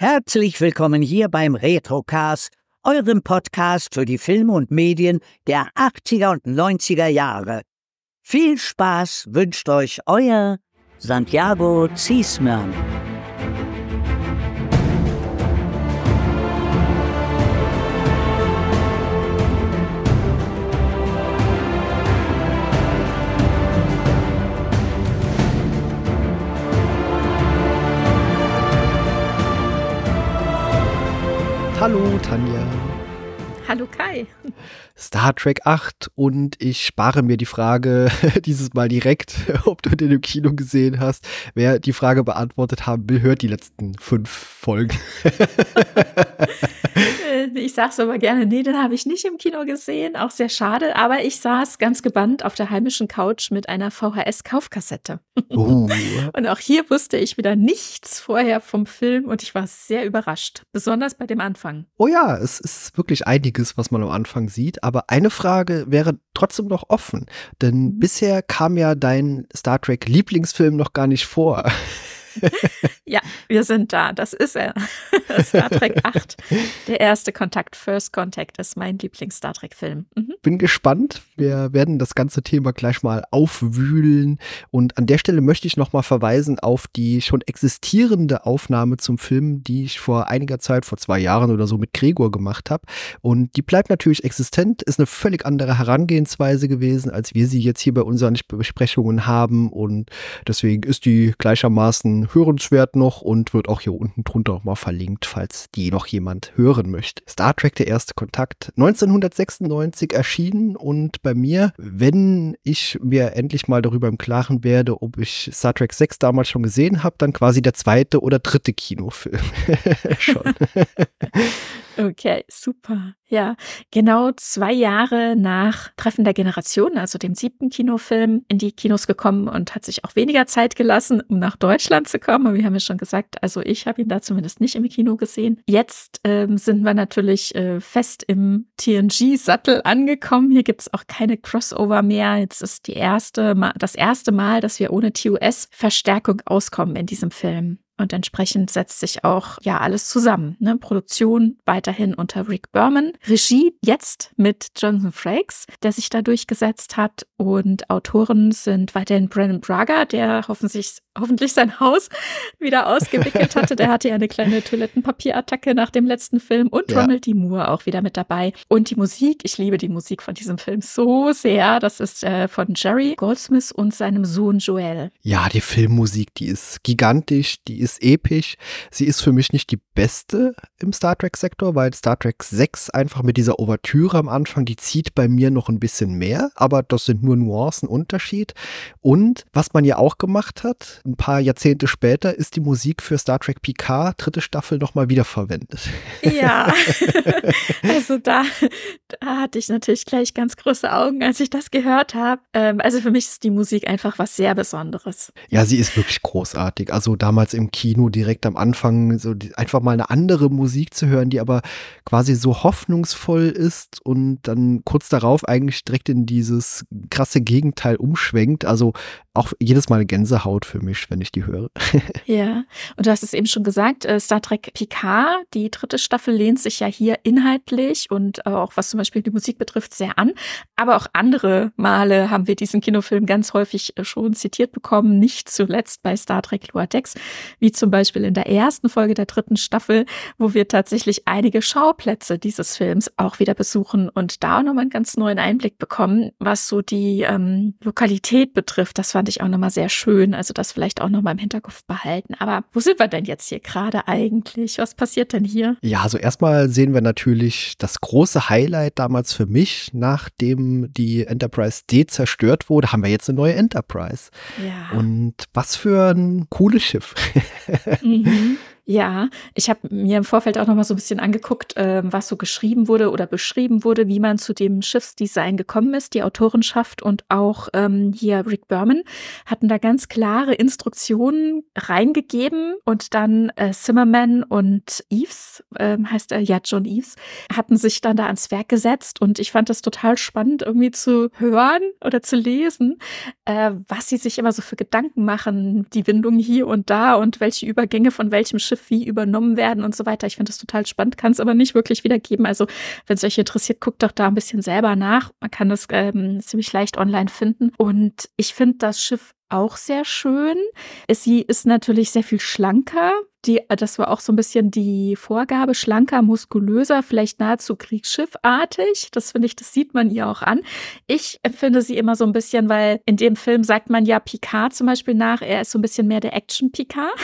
Herzlich willkommen hier beim Retrocast, eurem Podcast für die Filme und Medien der 80er und 90er Jahre. Viel Spaß wünscht euch euer Santiago Ziesmann. Hallo Tanja. Hallo Kai. Star Trek 8 und ich spare mir die Frage dieses Mal direkt, ob du den im Kino gesehen hast. Wer die Frage beantwortet haben will, hört die letzten fünf Folgen. Ich sag's aber gerne, nee, den habe ich nicht im Kino gesehen, auch sehr schade, aber ich saß ganz gebannt auf der heimischen Couch mit einer VHS-Kaufkassette. Uh. und auch hier wusste ich wieder nichts vorher vom Film und ich war sehr überrascht, besonders bei dem Anfang. Oh ja, es ist wirklich einiges, was man am Anfang sieht, aber eine Frage wäre trotzdem noch offen, denn mhm. bisher kam ja dein Star Trek Lieblingsfilm noch gar nicht vor. ja, wir sind da. Das ist er. Star Trek 8. Der erste Kontakt, First Contact, ist mein Lieblings-Star Trek-Film. Mhm. Bin gespannt. Wir werden das ganze Thema gleich mal aufwühlen. Und an der Stelle möchte ich nochmal verweisen auf die schon existierende Aufnahme zum Film, die ich vor einiger Zeit, vor zwei Jahren oder so mit Gregor gemacht habe. Und die bleibt natürlich existent, ist eine völlig andere Herangehensweise gewesen, als wir sie jetzt hier bei unseren Besprechungen haben. Und deswegen ist die gleichermaßen hörenswert noch und wird auch hier unten drunter mal verlinkt, falls die noch jemand hören möchte. Star Trek, der erste Kontakt, 1996 erschienen und bei mir, wenn ich mir endlich mal darüber im Klaren werde, ob ich Star Trek 6 damals schon gesehen habe, dann quasi der zweite oder dritte Kinofilm schon. Okay, super. Ja, genau zwei Jahre nach Treffen der Generation, also dem siebten Kinofilm, in die Kinos gekommen und hat sich auch weniger Zeit gelassen, um nach Deutschland zu kommen. Wir haben ja schon gesagt, also ich habe ihn da zumindest nicht im Kino gesehen. Jetzt ähm, sind wir natürlich äh, fest im TNG-Sattel angekommen. Hier gibt es auch keine Crossover mehr. Jetzt ist die erste, das erste Mal, dass wir ohne TUS-Verstärkung auskommen in diesem Film. Und entsprechend setzt sich auch ja alles zusammen. Ne? Produktion weiterhin unter Rick Berman, Regie jetzt mit Jonathan Frakes, der sich da durchgesetzt hat. Und Autoren sind weiterhin Brandon Braga, der hoffentlich, hoffentlich sein Haus wieder ausgewickelt hatte. Der hatte ja eine kleine Toilettenpapierattacke nach dem letzten Film. Und ja. Ronald D. Moore auch wieder mit dabei. Und die Musik, ich liebe die Musik von diesem Film so sehr. Das ist äh, von Jerry Goldsmith und seinem Sohn Joel. Ja, die Filmmusik, die ist gigantisch, die ist ist episch. Sie ist für mich nicht die beste im Star Trek-Sektor, weil Star Trek 6 einfach mit dieser Ouvertüre am Anfang, die zieht bei mir noch ein bisschen mehr, aber das sind nur Nuancen Unterschied. Und was man ja auch gemacht hat, ein paar Jahrzehnte später, ist die Musik für Star Trek Picard, dritte Staffel, nochmal wiederverwendet. Ja, also da, da hatte ich natürlich gleich ganz große Augen, als ich das gehört habe. Ähm, also für mich ist die Musik einfach was sehr Besonderes. Ja, sie ist wirklich großartig. Also damals im Kino direkt am Anfang so die, einfach mal eine andere Musik zu hören, die aber quasi so hoffnungsvoll ist und dann kurz darauf eigentlich direkt in dieses krasse Gegenteil umschwenkt. Also auch jedes Mal Gänsehaut für mich, wenn ich die höre. ja, und du hast es eben schon gesagt, äh, Star Trek Picard, die dritte Staffel lehnt sich ja hier inhaltlich und auch was zum Beispiel die Musik betrifft sehr an. Aber auch andere Male haben wir diesen Kinofilm ganz häufig äh, schon zitiert bekommen, nicht zuletzt bei Star Trek Lower Decks, wie zum Beispiel in der ersten Folge der dritten Staffel, wo wir tatsächlich einige Schauplätze dieses Films auch wieder besuchen und da nochmal einen ganz neuen Einblick bekommen, was so die ähm, Lokalität betrifft. Das fand fand ich auch nochmal sehr schön. Also das vielleicht auch nochmal im Hinterkopf behalten. Aber wo sind wir denn jetzt hier gerade eigentlich? Was passiert denn hier? Ja, also erstmal sehen wir natürlich das große Highlight damals für mich, nachdem die Enterprise D zerstört wurde, haben wir jetzt eine neue Enterprise. Ja. Und was für ein cooles Schiff. Mhm. Ja, ich habe mir im Vorfeld auch noch mal so ein bisschen angeguckt, äh, was so geschrieben wurde oder beschrieben wurde, wie man zu dem Schiffsdesign gekommen ist. Die Autorenschaft und auch ähm, hier Rick Berman hatten da ganz klare Instruktionen reingegeben und dann äh, Zimmerman und Eves, äh, heißt er ja John Eves, hatten sich dann da ans Werk gesetzt und ich fand das total spannend irgendwie zu hören oder zu lesen, äh, was sie sich immer so für Gedanken machen, die Windung hier und da und welche Übergänge von welchem Schiff Wie übernommen werden und so weiter. Ich finde das total spannend, kann es aber nicht wirklich wiedergeben. Also wenn es euch interessiert, guckt doch da ein bisschen selber nach. Man kann das ähm, ziemlich leicht online finden. Und ich finde das Schiff auch sehr schön. Sie ist natürlich sehr viel schlanker. Die, das war auch so ein bisschen die Vorgabe, schlanker, muskulöser, vielleicht nahezu kriegsschiffartig. Das finde ich, das sieht man ihr auch an. Ich empfinde sie immer so ein bisschen, weil in dem Film sagt man ja Picard zum Beispiel nach, er ist so ein bisschen mehr der Action-Picard.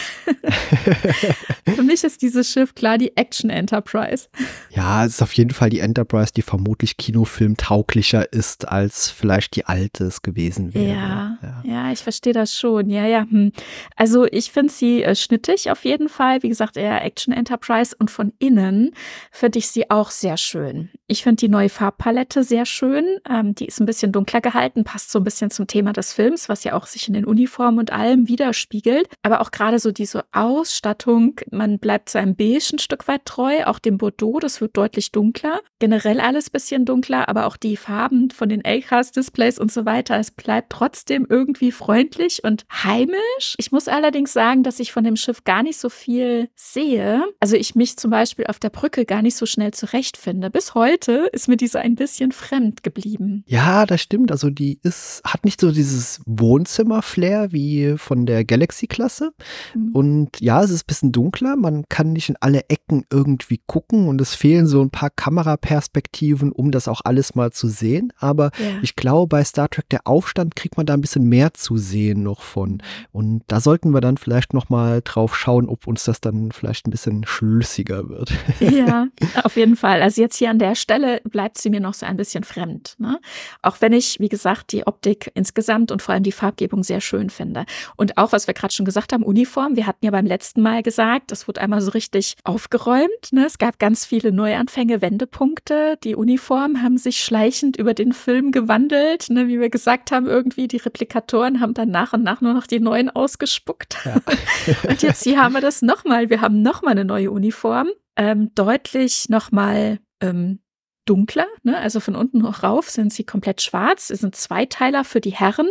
Für mich ist dieses Schiff klar die Action-Enterprise. Ja, es ist auf jeden Fall die Enterprise, die vermutlich kinofilmtauglicher ist, als vielleicht die alte es gewesen wäre. Ja, ja, ja ich verstehe das schon. Ja, ja. Hm. Also ich finde sie äh, schnittig auf jeden Fall. Wie gesagt, eher Action Enterprise. Und von innen finde ich sie auch sehr schön. Ich finde die neue Farbpalette sehr schön. Ähm, die ist ein bisschen dunkler gehalten, passt so ein bisschen zum Thema des Films, was ja auch sich in den Uniformen und allem widerspiegelt. Aber auch gerade so diese Ausstattung, man bleibt seinem Beige ein Stück weit treu, auch dem Bordeaux, das wird deutlich dunkler. Generell alles bisschen dunkler, aber auch die Farben von den L-Cast-Displays und so weiter. Es bleibt trotzdem irgendwie freundlich und heimisch. Ich muss allerdings sagen, dass ich von dem Schiff gar nicht so viel sehe. Also ich mich zum Beispiel auf der Brücke gar nicht so schnell zurechtfinde. Bis heute ist mir diese ein bisschen fremd geblieben. Ja, das stimmt. Also die ist, hat nicht so dieses Wohnzimmer-Flair wie von der Galaxy-Klasse. Mhm. Und ja, es ist ein bisschen dunkler. Man kann nicht in alle Ecken irgendwie gucken und es fehlen so ein paar Kameraperspektiven, um das auch alles mal zu sehen. Aber ja. ich glaube, bei Star Trek der Aufstand kriegt man da ein bisschen mehr zu sehen noch von. Und da sollten wir dann vielleicht noch mal drauf schauen, ob uns das dann vielleicht ein bisschen schlüssiger wird. Ja, auf jeden Fall. Also jetzt hier an der Stelle bleibt sie mir noch so ein bisschen fremd. Ne? Auch wenn ich, wie gesagt, die Optik insgesamt und vor allem die Farbgebung sehr schön finde. Und auch, was wir gerade schon gesagt haben, Uniform. Wir hatten ja beim letzten Mal gesagt, das wurde einmal so richtig aufgeräumt. Ne? Es gab ganz viele Neuanfänge, Wendepunkte. Die Uniformen haben sich schleichend über den Film gewandelt. Ne? Wie wir gesagt haben, irgendwie die Replikatoren haben dann nach und nach nur noch die neuen ausgespuckt. Ja. und jetzt hier haben wir das nochmal. Wir haben nochmal eine neue Uniform. Ähm, deutlich nochmal ähm, dunkler, ne? also von unten hoch rauf sind sie komplett schwarz. Es sind Zweiteiler für die Herren,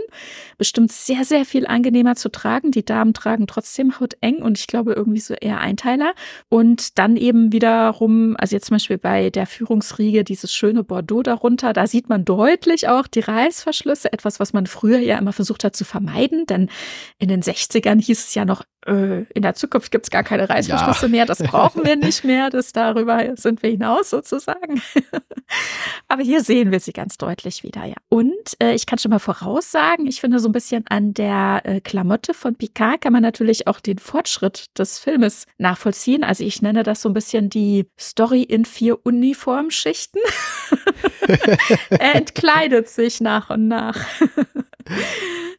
bestimmt sehr, sehr viel angenehmer zu tragen. Die Damen tragen trotzdem hauteng und ich glaube irgendwie so eher Einteiler. Und dann eben wiederum, also jetzt zum Beispiel bei der Führungsriege dieses schöne Bordeaux darunter, da sieht man deutlich auch die Reißverschlüsse, etwas, was man früher ja immer versucht hat zu vermeiden, denn in den 60ern hieß es ja noch, in der Zukunft gibt es gar keine Reißverschlüsse ja. mehr, das brauchen wir nicht mehr, das darüber sind wir hinaus sozusagen. Aber hier sehen wir sie ganz deutlich wieder, ja. Und äh, ich kann schon mal voraussagen, ich finde so ein bisschen an der äh, Klamotte von Picard kann man natürlich auch den Fortschritt des Filmes nachvollziehen. Also ich nenne das so ein bisschen die Story in vier Uniformschichten. er entkleidet sich nach und nach.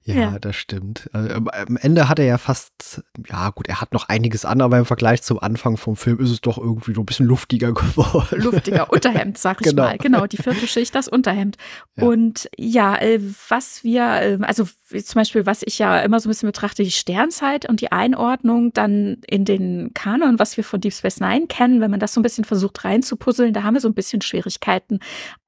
Ja, ja, das stimmt. Also, am Ende hat er ja fast, ja gut, er hat noch einiges an, aber im Vergleich zum Anfang vom Film ist es doch irgendwie so ein bisschen luftiger geworden. Luftiger, Unterhemd, sag ich genau. mal. Genau, die vierte Schicht, das Unterhemd. Ja. Und ja, äh, was wir, äh, also zum Beispiel, was ich ja immer so ein bisschen betrachte, die Sternzeit und die Einordnung dann in den Kanon, was wir von Deep Space Nine kennen, wenn man das so ein bisschen versucht reinzupuzzeln, da haben wir so ein bisschen Schwierigkeiten.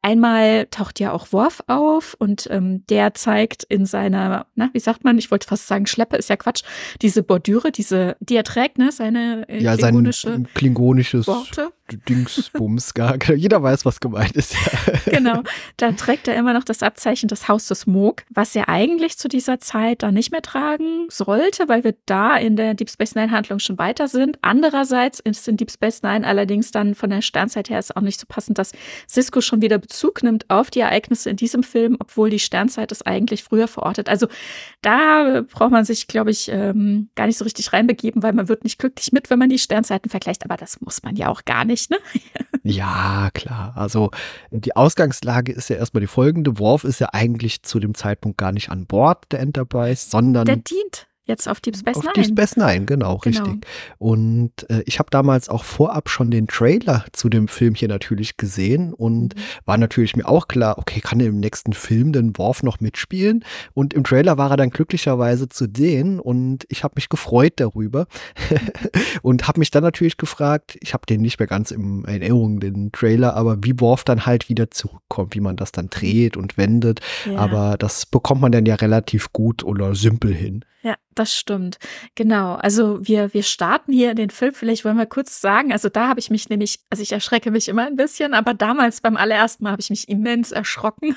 Einmal taucht ja auch Worf auf und ähm, der zeigt in seiner, na, wie sagt man, ich wollte fast sagen, Schleppe ist ja Quatsch, diese Bordüre, diese, die er trägt, ne, seine äh, ja, klingonische sein klingonisches Worte. Dingsbums, gar, jeder weiß, was gemeint ist. genau, da trägt er immer noch das Abzeichen des Hauses Moog, was er eigentlich zu dieser Zeit da nicht mehr tragen sollte, weil wir da in der Deep Space Nine Handlung schon weiter sind. Andererseits ist in Deep Space Nine allerdings dann von der Sternzeit her ist auch nicht so passend, dass Cisco schon wieder Bezug nimmt auf die Ereignisse in diesem Film, obwohl die Sternzeit ist eigentlich früher verortet. Also da braucht man sich, glaube ich, ähm, gar nicht so richtig reinbegeben, weil man wird nicht glücklich mit, wenn man die Sternzeiten vergleicht. Aber das muss man ja auch gar nicht, ne? ja, klar. Also die Ausgangslage ist ja erstmal die folgende. Worf ist ja eigentlich zu dem Zeitpunkt gar nicht an Bord der Enterprise, sondern. Der dient Jetzt auf Deep Space Nine. Auf Deep Space Nine, genau, genau. richtig. Und äh, ich habe damals auch vorab schon den Trailer zu dem Film hier natürlich gesehen und mhm. war natürlich mir auch klar, okay, kann er im nächsten Film den Worf noch mitspielen? Und im Trailer war er dann glücklicherweise zu sehen und ich habe mich gefreut darüber und habe mich dann natürlich gefragt, ich habe den nicht mehr ganz in Erinnerung, den Trailer, aber wie Worf dann halt wieder zurückkommt, wie man das dann dreht und wendet. Ja. Aber das bekommt man dann ja relativ gut oder simpel hin. Ja, das stimmt. Genau. Also wir, wir starten hier in den Film. Vielleicht wollen wir kurz sagen, also da habe ich mich nämlich, also ich erschrecke mich immer ein bisschen, aber damals beim allerersten Mal habe ich mich immens erschrocken.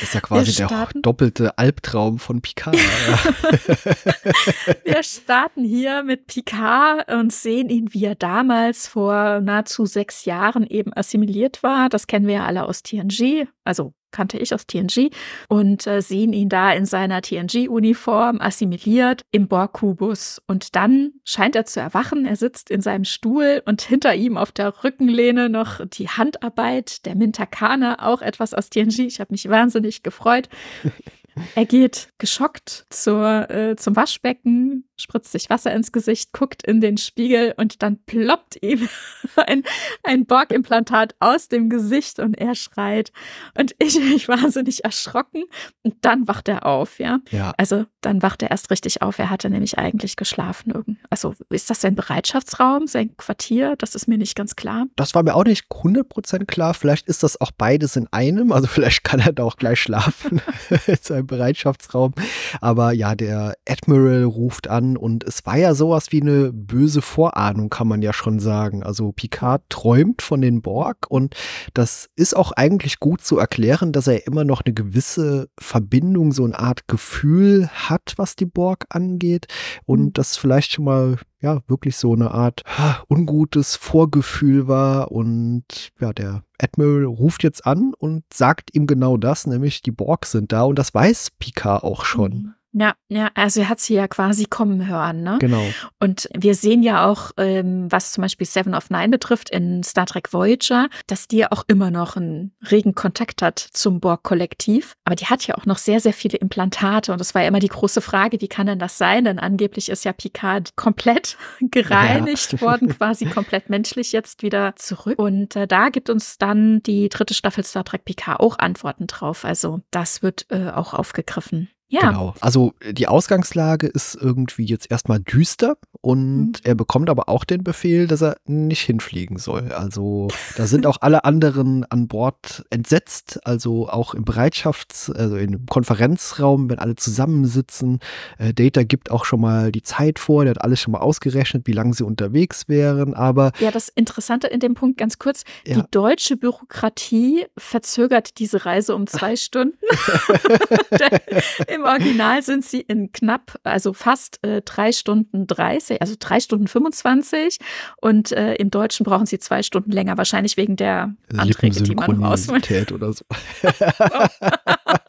Das ist ja quasi der doppelte Albtraum von Picard. wir starten hier mit Picard und sehen ihn, wie er damals vor nahezu sechs Jahren eben assimiliert war. Das kennen wir ja alle aus TNG. Also kannte ich aus TNG, und äh, sehen ihn da in seiner TNG-Uniform assimiliert im Borg-Kubus. Und dann scheint er zu erwachen. Er sitzt in seinem Stuhl und hinter ihm auf der Rückenlehne noch die Handarbeit der Mintakana, auch etwas aus TNG. Ich habe mich wahnsinnig gefreut. Er geht geschockt zur, äh, zum Waschbecken, spritzt sich Wasser ins Gesicht, guckt in den Spiegel und dann ploppt ihm ein, ein Borg-Implantat aus dem Gesicht und er schreit. Und ich bin wahnsinnig erschrocken. Und dann wacht er auf, ja? ja. Also dann wacht er erst richtig auf. Er hatte nämlich eigentlich geschlafen. Also ist das sein Bereitschaftsraum, sein Quartier? Das ist mir nicht ganz klar. Das war mir auch nicht 100% klar. Vielleicht ist das auch beides in einem. Also vielleicht kann er da auch gleich schlafen. seinem Bereitschaftsraum. Aber ja, der Admiral ruft an und es war ja sowas wie eine böse Vorahnung, kann man ja schon sagen. Also Picard träumt von den Borg und das ist auch eigentlich gut zu erklären, dass er immer noch eine gewisse Verbindung, so eine Art Gefühl hat, was die Borg angeht und mhm. das vielleicht schon mal ja wirklich so eine Art ungutes Vorgefühl war und ja, der Admiral ruft jetzt an und sagt ihm genau das, nämlich die Borg sind da und das weiß Picard auch schon. Mhm. Ja, ja, also er hat sie ja quasi kommen hören, ne? Genau. Und wir sehen ja auch, ähm, was zum Beispiel Seven of Nine betrifft in Star Trek Voyager, dass die ja auch immer noch einen regen Kontakt hat zum Borg-Kollektiv. Aber die hat ja auch noch sehr, sehr viele Implantate. Und das war ja immer die große Frage, wie kann denn das sein? Denn angeblich ist ja Picard komplett gereinigt ja. worden, quasi komplett menschlich jetzt wieder zurück. Und äh, da gibt uns dann die dritte Staffel Star Trek Picard auch Antworten drauf. Also das wird äh, auch aufgegriffen. Ja. Genau. Also die Ausgangslage ist irgendwie jetzt erstmal düster und mhm. er bekommt aber auch den Befehl, dass er nicht hinfliegen soll. Also da sind auch alle anderen an Bord entsetzt, also auch im Bereitschafts-, also im Konferenzraum, wenn alle zusammensitzen. Äh, Data gibt auch schon mal die Zeit vor, der hat alles schon mal ausgerechnet, wie lange sie unterwegs wären, aber. Ja, das Interessante in dem Punkt ganz kurz, ja. die deutsche Bürokratie verzögert diese Reise um zwei Stunden. Im Original sind sie in knapp, also fast äh, drei Stunden 30, also drei Stunden 25. Und äh, im Deutschen brauchen sie zwei Stunden länger, wahrscheinlich wegen der Anträge, die man ausmacht. oder so.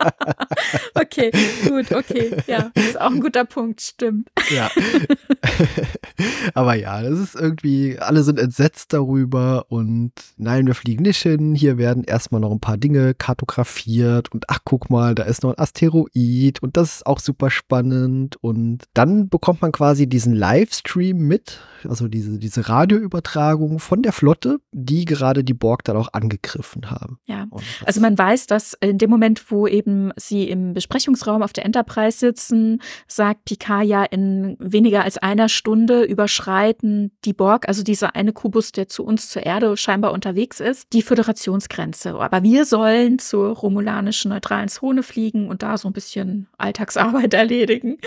okay, gut, okay. Ja, das ist auch ein guter Punkt, stimmt. Ja. Aber ja, das ist irgendwie, alle sind entsetzt darüber und nein, wir fliegen nicht hin. Hier werden erstmal noch ein paar Dinge kartografiert und ach, guck mal, da ist noch ein Asteroid und das ist auch super spannend. Und dann bekommt man quasi diesen Livestream mit, also diese, diese Radioübertragung von der Flotte, die gerade die Borg dann auch angegriffen haben. Ja, also man weiß, dass in dem Moment, wo eben sie im Besprechungsraum auf der Enterprise sitzen, sagt Picard ja in weniger als einer Stunde überschreiten die Borg, also dieser eine Kubus, der zu uns zur Erde scheinbar unterwegs ist, die Föderationsgrenze. Aber wir sollen zur romulanischen neutralen Zone fliegen und da so ein bisschen Alltagsarbeit erledigen.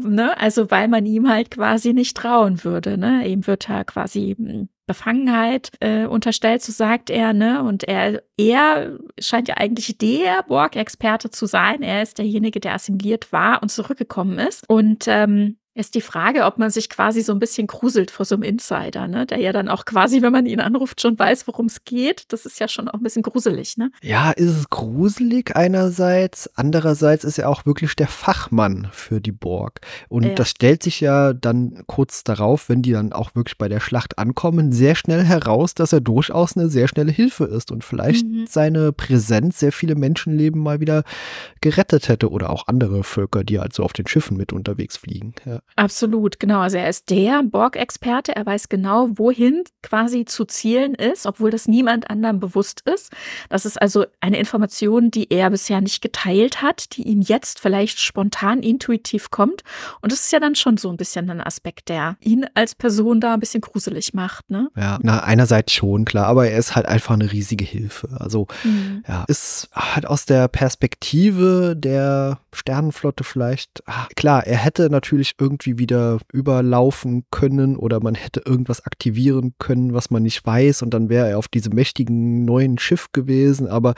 Ne? Also weil man ihm halt quasi nicht trauen würde. Ne? Ihm wird er quasi hm, Befangenheit äh, unterstellt, so sagt er, ne? Und er, er scheint ja eigentlich der Borg-Experte zu sein. Er ist derjenige, der assimiliert war und zurückgekommen ist. Und ähm, ist die Frage, ob man sich quasi so ein bisschen gruselt vor so einem Insider, ne? der ja dann auch quasi, wenn man ihn anruft, schon weiß, worum es geht. Das ist ja schon auch ein bisschen gruselig, ne? Ja, ist es gruselig einerseits, andererseits ist er auch wirklich der Fachmann für die Borg. Und ja. das stellt sich ja dann kurz darauf, wenn die dann auch wirklich bei der Schlacht ankommen, sehr schnell heraus, dass er durchaus eine sehr schnelle Hilfe ist und vielleicht mhm. seine Präsenz sehr viele Menschenleben mal wieder gerettet hätte oder auch andere Völker, die halt so auf den Schiffen mit unterwegs fliegen. Ja. Absolut, genau. Also er ist der Borg-Experte. Er weiß genau, wohin quasi zu zielen ist, obwohl das niemand anderem bewusst ist. Das ist also eine Information, die er bisher nicht geteilt hat, die ihm jetzt vielleicht spontan intuitiv kommt. Und das ist ja dann schon so ein bisschen ein Aspekt, der ihn als Person da ein bisschen gruselig macht. Ne? Ja, na, einerseits schon, klar, aber er ist halt einfach eine riesige Hilfe. Also, mhm. ja, ist halt aus der Perspektive der Sternenflotte vielleicht, ach, klar, er hätte natürlich irgendwie wieder überlaufen können oder man hätte irgendwas aktivieren können, was man nicht weiß und dann wäre er auf diesem mächtigen neuen Schiff gewesen. Aber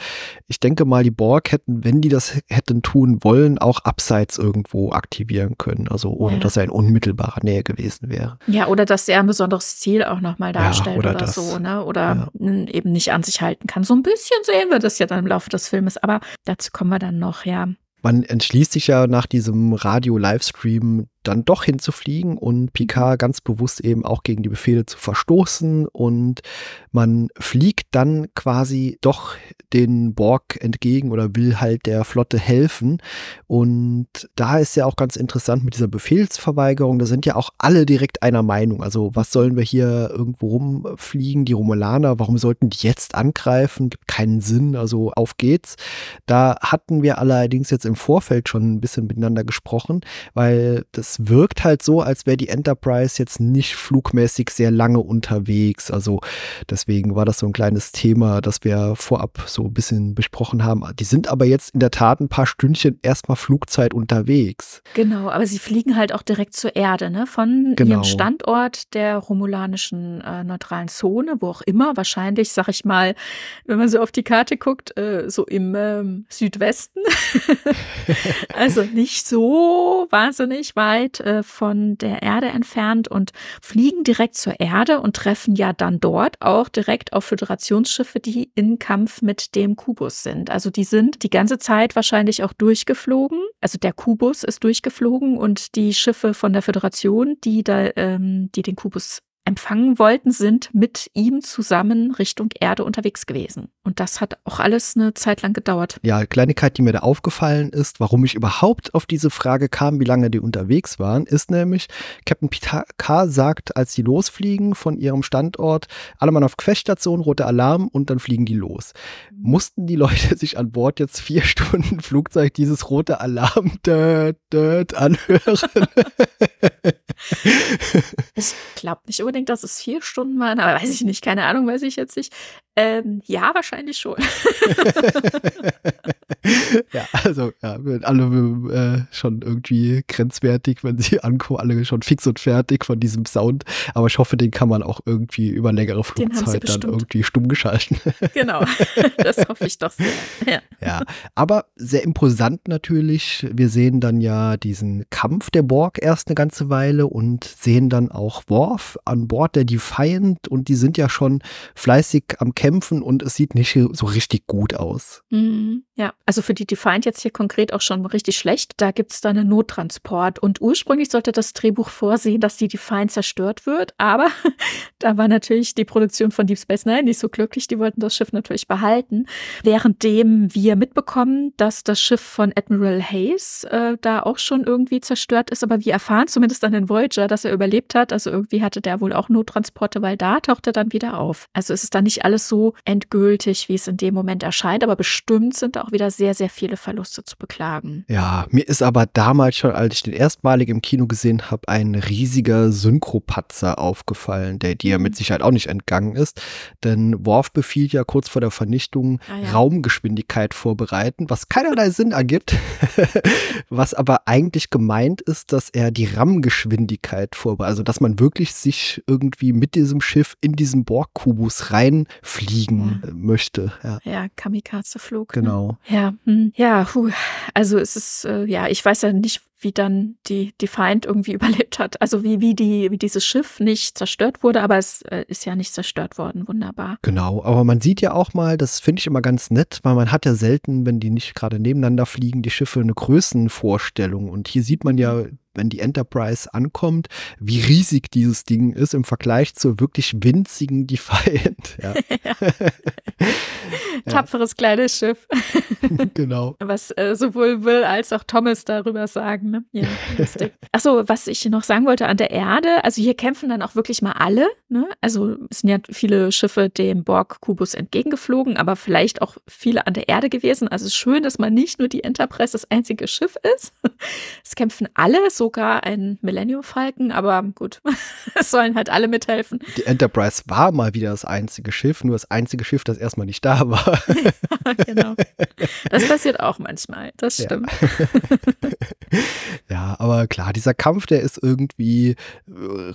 ich denke mal, die Borg hätten, wenn die das hätten tun wollen, auch abseits irgendwo aktivieren können. Also ohne, ja. dass er in unmittelbarer Nähe gewesen wäre. Ja, oder dass er ein besonderes Ziel auch nochmal darstellt ja, oder, oder so, ne? Oder ja. eben nicht an sich halten kann. So ein bisschen sehen wir das ja dann im Laufe des Filmes, aber dazu kommen wir dann noch, ja. Man entschließt sich ja nach diesem Radio-Livestream dann doch hinzufliegen und Picard ganz bewusst eben auch gegen die Befehle zu verstoßen. Und man fliegt dann quasi doch den Borg entgegen oder will halt der Flotte helfen. Und da ist ja auch ganz interessant mit dieser Befehlsverweigerung, da sind ja auch alle direkt einer Meinung, also was sollen wir hier irgendwo rumfliegen, die Romulaner, warum sollten die jetzt angreifen, gibt keinen Sinn, also auf geht's. Da hatten wir allerdings jetzt im Vorfeld schon ein bisschen miteinander gesprochen, weil das es wirkt halt so, als wäre die Enterprise jetzt nicht flugmäßig sehr lange unterwegs. Also deswegen war das so ein kleines Thema, das wir vorab so ein bisschen besprochen haben. Die sind aber jetzt in der Tat ein paar Stündchen erstmal Flugzeit unterwegs. Genau, aber sie fliegen halt auch direkt zur Erde, ne? Von genau. ihrem Standort der romulanischen äh, neutralen Zone, wo auch immer, wahrscheinlich, sag ich mal, wenn man so auf die Karte guckt, äh, so im ähm, Südwesten. also nicht so wahnsinnig weit weit äh, von der Erde entfernt und fliegen direkt zur Erde und treffen ja dann dort auch direkt auf Föderationsschiffe, die in Kampf mit dem Kubus sind. Also die sind die ganze Zeit wahrscheinlich auch durchgeflogen. Also der Kubus ist durchgeflogen und die Schiffe von der Föderation, die da, ähm, die den Kubus empfangen wollten, sind mit ihm zusammen Richtung Erde unterwegs gewesen. Und das hat auch alles eine Zeit lang gedauert. Ja, Kleinigkeit, die mir da aufgefallen ist, warum ich überhaupt auf diese Frage kam, wie lange die unterwegs waren, ist nämlich, Captain Picard sagt, als sie losfliegen von ihrem Standort, alle Mann auf Questsstation, roter Alarm und dann fliegen die los. Mussten die Leute sich an Bord jetzt vier Stunden Flugzeug dieses rote Alarm död, död, anhören? ich glaube nicht unbedingt, dass es vier Stunden waren, aber weiß ich nicht, keine Ahnung, weiß ich jetzt nicht. Ähm, ja, wahrscheinlich schon. ja, also ja, alle äh, schon irgendwie grenzwertig, wenn sie ankommen, alle schon fix und fertig von diesem Sound. Aber ich hoffe, den kann man auch irgendwie über längere Flugzeit dann irgendwie stumm geschalten. genau, das hoffe ich doch sehr. Ja. ja, aber sehr imposant natürlich. Wir sehen dann ja diesen Kampf der Borg erst eine ganze Weile und sehen dann auch Worf an Bord der Defiant und die sind ja schon fleißig am kämpfen und es sieht nicht so richtig gut aus. Mhm. Ja, also für die Defiant jetzt hier konkret auch schon richtig schlecht. Da gibt es dann einen Nottransport und ursprünglich sollte das Drehbuch vorsehen, dass die Defiant zerstört wird, aber da war natürlich die Produktion von Deep Space Nine nicht so glücklich. Die wollten das Schiff natürlich behalten. Währenddem wir mitbekommen, dass das Schiff von Admiral Hayes äh, da auch schon irgendwie zerstört ist, aber wir erfahren zumindest an den Voyager, dass er überlebt hat. Also irgendwie hatte der wohl auch Nottransporte, weil da taucht er dann wieder auf. Also es ist dann nicht alles so endgültig, wie es in dem Moment erscheint, aber bestimmt sind auch wieder sehr, sehr viele Verluste zu beklagen. Ja, mir ist aber damals schon, als ich den erstmalig im Kino gesehen habe, ein riesiger Synchropatzer aufgefallen, der dir mit mhm. Sicherheit auch nicht entgangen ist. Denn Worf befiehlt ja kurz vor der Vernichtung ah, ja. Raumgeschwindigkeit vorbereiten, was keinerlei Sinn ergibt. was aber eigentlich gemeint ist, dass er die RAM-Geschwindigkeit vorbereitet. Also, dass man wirklich sich irgendwie mit diesem Schiff in diesen Borg-Kubus reinfliegt fliegen ja. möchte. Ja, ja Kamikaze-Flug. Ne? Genau. Ne? Ja, hm. ja, puh. also es ist, äh, ja, ich weiß ja nicht, wie dann die, die Feind irgendwie überlebt hat. Also wie, wie, die, wie dieses Schiff nicht zerstört wurde, aber es äh, ist ja nicht zerstört worden. Wunderbar. Genau, aber man sieht ja auch mal, das finde ich immer ganz nett, weil man hat ja selten, wenn die nicht gerade nebeneinander fliegen, die Schiffe eine Größenvorstellung. Und hier sieht man ja wenn die Enterprise ankommt, wie riesig dieses Ding ist im Vergleich zur wirklich winzigen Defiant. Ja. Tapferes kleines Schiff. genau. Was äh, sowohl Will als auch Thomas darüber sagen, Ne? Ja, lustig. Achso, was ich noch sagen wollte an der Erde, also hier kämpfen dann auch wirklich mal alle. Ne? Also es sind ja viele Schiffe dem Borg-Kubus entgegengeflogen, aber vielleicht auch viele an der Erde gewesen. Also es ist schön, dass man nicht nur die Enterprise das einzige Schiff ist. Es kämpfen alle, sogar ein Millennium Falcon, aber gut, es sollen halt alle mithelfen. Die Enterprise war mal wieder das einzige Schiff, nur das einzige Schiff, das erstmal nicht da war. ja, genau. Das passiert auch manchmal, das stimmt. Ja. Ja, aber klar, dieser Kampf, der ist irgendwie äh,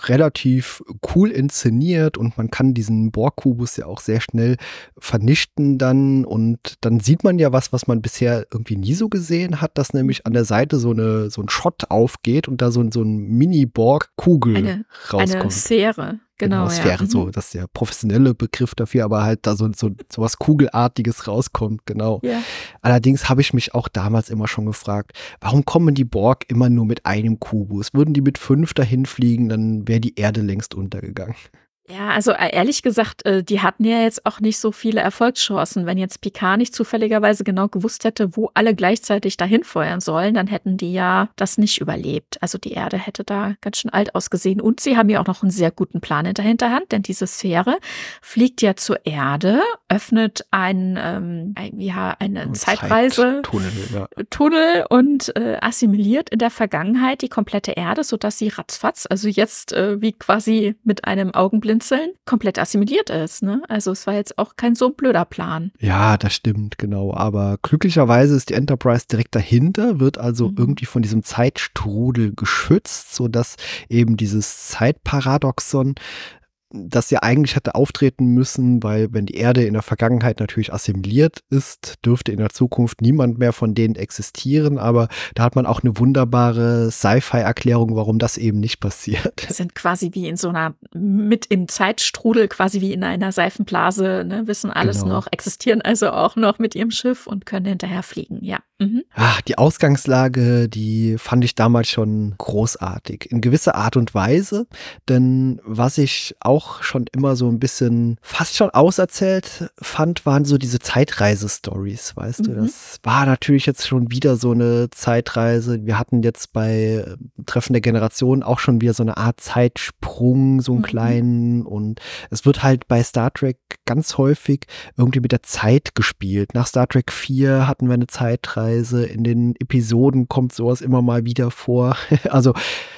relativ cool inszeniert und man kann diesen Borg-Kubus ja auch sehr schnell vernichten dann und dann sieht man ja was, was man bisher irgendwie nie so gesehen hat, dass nämlich an der Seite so eine so ein Shot aufgeht und da so, so ein Mini-Borg-Kugel rauskommt. Eine Sphäre. Genau, genau Sphäre, ja. so, mhm. das ist der professionelle Begriff dafür, aber halt da so, so, so was Kugelartiges rauskommt, genau. Ja. Allerdings habe ich mich auch damals immer schon gefragt, warum kommen die Borg immer nur mit einem Kubus? Würden die mit fünf dahin fliegen, dann wäre die Erde längst untergegangen. Ja, also äh, ehrlich gesagt, äh, die hatten ja jetzt auch nicht so viele Erfolgschancen. Wenn jetzt Picard nicht zufälligerweise genau gewusst hätte, wo alle gleichzeitig dahin feuern sollen, dann hätten die ja das nicht überlebt. Also die Erde hätte da ganz schön alt ausgesehen. Und sie haben ja auch noch einen sehr guten Plan in der Hinterhand, denn diese Sphäre fliegt ja zur Erde, öffnet ein, ähm, ein ja, eine ein Zeitreise, Tunnel, ja. Tunnel und äh, assimiliert in der Vergangenheit die komplette Erde, sodass sie ratzfatz, also jetzt äh, wie quasi mit einem Augenblick Blinzeln komplett assimiliert ist. Ne? Also es war jetzt auch kein so blöder Plan. Ja, das stimmt, genau. Aber glücklicherweise ist die Enterprise direkt dahinter, wird also mhm. irgendwie von diesem Zeitstrudel geschützt, sodass eben dieses Zeitparadoxon das ja eigentlich hätte auftreten müssen, weil wenn die Erde in der Vergangenheit natürlich assimiliert ist, dürfte in der Zukunft niemand mehr von denen existieren. Aber da hat man auch eine wunderbare Sci-Fi-Erklärung, warum das eben nicht passiert. Wir sind quasi wie in so einer, mit im Zeitstrudel, quasi wie in einer Seifenblase, ne, wissen alles genau. noch, existieren also auch noch mit ihrem Schiff und können hinterher fliegen, ja. Mhm. Ach, die Ausgangslage, die fand ich damals schon großartig. In gewisser Art und Weise, denn was ich auch auch schon immer so ein bisschen fast schon auserzählt fand, waren so diese Zeitreise-Stories, weißt mhm. du. Das war natürlich jetzt schon wieder so eine Zeitreise. Wir hatten jetzt bei äh, Treffen der Generation auch schon wieder so eine Art Zeitsprung, so einen mhm. kleinen. Und es wird halt bei Star Trek ganz häufig irgendwie mit der Zeit gespielt. Nach Star Trek 4 hatten wir eine Zeitreise. In den Episoden kommt sowas immer mal wieder vor. also,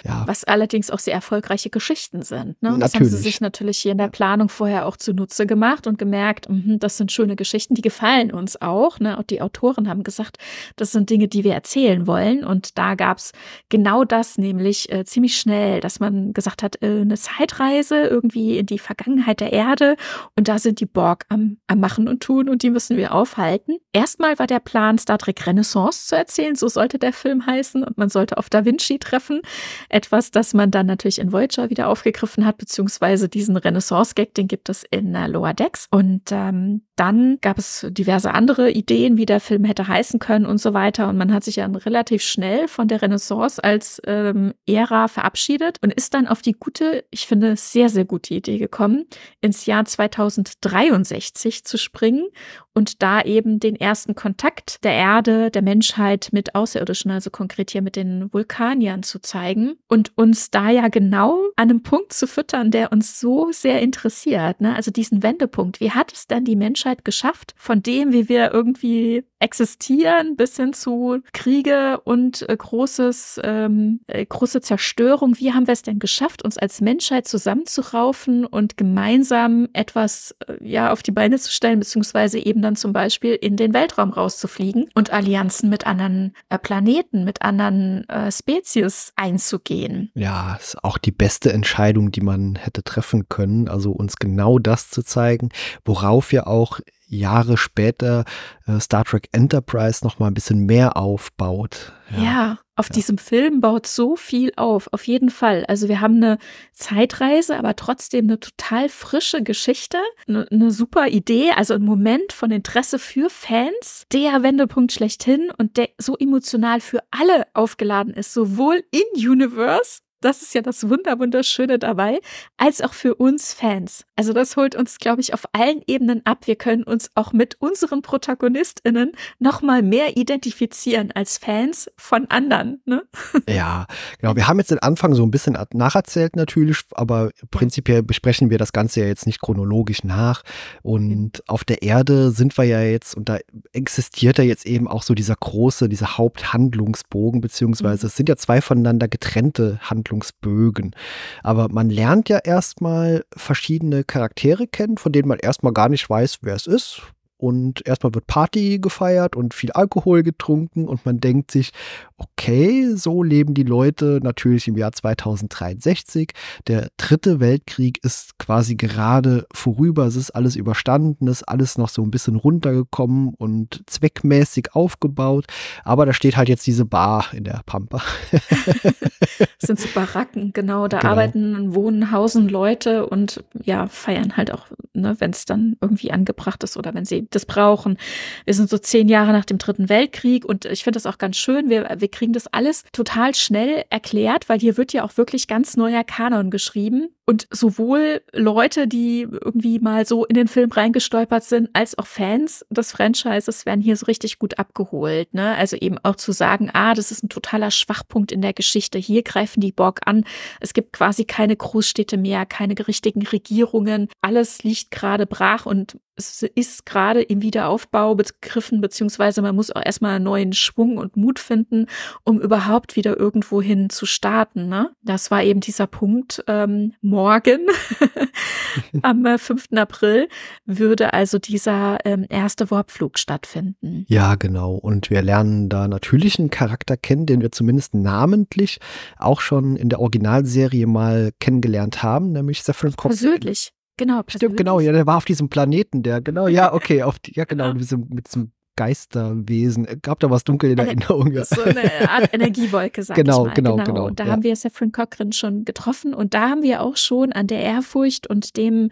ja. Was allerdings auch sehr erfolgreiche Geschichten sind. Ne? Das haben sie sich natürlich hier in der Planung vorher auch zunutze gemacht und gemerkt, mh, das sind schöne Geschichten, die gefallen uns auch. Ne? Und die Autoren haben gesagt, das sind Dinge, die wir erzählen wollen. Und da gab es genau das, nämlich äh, ziemlich schnell, dass man gesagt hat, äh, eine Zeitreise irgendwie in die Vergangenheit der Erde. Und da sind die Borg am, am Machen und Tun und die müssen wir aufhalten. Erstmal war der Plan, Star Trek Renaissance zu erzählen, so sollte der Film heißen. Und man sollte auf Da Vinci treffen. Etwas, das man dann natürlich in Voyager wieder aufgegriffen hat, beziehungsweise die diesen Renaissance-Gag, den gibt es in äh, Lower Decks. Und ähm, dann gab es diverse andere Ideen, wie der Film hätte heißen können und so weiter. Und man hat sich dann relativ schnell von der Renaissance als ähm, Ära verabschiedet und ist dann auf die gute, ich finde, sehr, sehr gute Idee gekommen, ins Jahr 2063 zu springen und da eben den ersten Kontakt der Erde, der Menschheit mit Außerirdischen, also konkret hier mit den Vulkaniern zu zeigen und uns da ja genau an einem Punkt zu füttern, der uns so sehr interessiert. Ne? Also diesen Wendepunkt. Wie hat es denn die Menschheit geschafft, von dem, wie wir irgendwie existieren, bis hin zu Kriege und äh, großes, ähm, äh, große Zerstörung? Wie haben wir es denn geschafft, uns als Menschheit zusammenzuraufen und gemeinsam etwas äh, ja auf die Beine zu stellen, beziehungsweise eben dann zum Beispiel in den Weltraum rauszufliegen und Allianzen mit anderen äh, Planeten, mit anderen äh, Spezies einzugehen. Ja, ist auch die beste Entscheidung, die man hätte treffen können. Also uns genau das zu zeigen, worauf ja auch Jahre später äh, Star Trek Enterprise noch mal ein bisschen mehr aufbaut. Ja, ja auf ja. diesem Film baut so viel auf, auf jeden Fall. Also wir haben eine Zeitreise, aber trotzdem eine total frische Geschichte, eine, eine super Idee, also ein Moment von Interesse für Fans, der Wendepunkt schlechthin und der so emotional für alle aufgeladen ist, sowohl in Universe Das ist ja das Wunderwunderschöne dabei, als auch für uns Fans. Also das holt uns, glaube ich, auf allen Ebenen ab. Wir können uns auch mit unseren ProtagonistInnen noch mal mehr identifizieren als Fans von anderen. Ne? Ja, genau. Wir haben jetzt den Anfang so ein bisschen nacherzählt natürlich, aber prinzipiell besprechen wir das Ganze ja jetzt nicht chronologisch nach. Und auf der Erde sind wir ja jetzt, und da existiert ja jetzt eben auch so dieser große, dieser Haupthandlungsbogen, beziehungsweise mhm. es sind ja zwei voneinander getrennte Handlungsbogen. Handlungsbögen. Aber man lernt ja erstmal verschiedene Charaktere kennen, von denen man erstmal gar nicht weiß, wer es ist und erstmal wird Party gefeiert und viel Alkohol getrunken und man denkt sich, okay, so leben die Leute natürlich im Jahr 2063. Der dritte Weltkrieg ist quasi gerade vorüber, es ist alles überstanden, ist alles noch so ein bisschen runtergekommen und zweckmäßig aufgebaut, aber da steht halt jetzt diese Bar in der Pampa. das sind so Baracken, genau, da genau. arbeiten, wohnen, hausen Leute und ja, feiern halt auch, ne, wenn es dann irgendwie angebracht ist oder wenn sie das brauchen. Wir sind so zehn Jahre nach dem Dritten Weltkrieg und ich finde das auch ganz schön. Wir, wir kriegen das alles total schnell erklärt, weil hier wird ja auch wirklich ganz neuer Kanon geschrieben. Und sowohl Leute, die irgendwie mal so in den Film reingestolpert sind, als auch Fans des Franchises werden hier so richtig gut abgeholt. Ne? Also eben auch zu sagen, ah, das ist ein totaler Schwachpunkt in der Geschichte. Hier greifen die Borg an. Es gibt quasi keine Großstädte mehr, keine richtigen Regierungen. Alles liegt gerade brach und es ist gerade im Wiederaufbau begriffen, beziehungsweise man muss auch erstmal einen neuen Schwung und Mut finden, um überhaupt wieder irgendwohin zu starten. Ne? Das war eben dieser Punkt. Ähm, morgen, am 5. Äh, April, würde also dieser ähm, erste Warpflug stattfinden. Ja, genau. Und wir lernen da natürlich einen Charakter kennen, den wir zumindest namentlich auch schon in der Originalserie mal kennengelernt haben, nämlich Saffron Cobb. Persönlich. Genau, Stimmt, genau, ja, der war auf diesem Planeten, der, genau, ja, okay, auf die, ja, genau, ja. Mit, diesem, mit diesem Geisterwesen. Gab da was dunkel in Erinnerung? Ja. So eine Art Energiewolke, sag genau, ich mal. Genau, genau, genau. Und da ja. haben wir Saffron Cochran schon getroffen und da haben wir auch schon an der Ehrfurcht und dem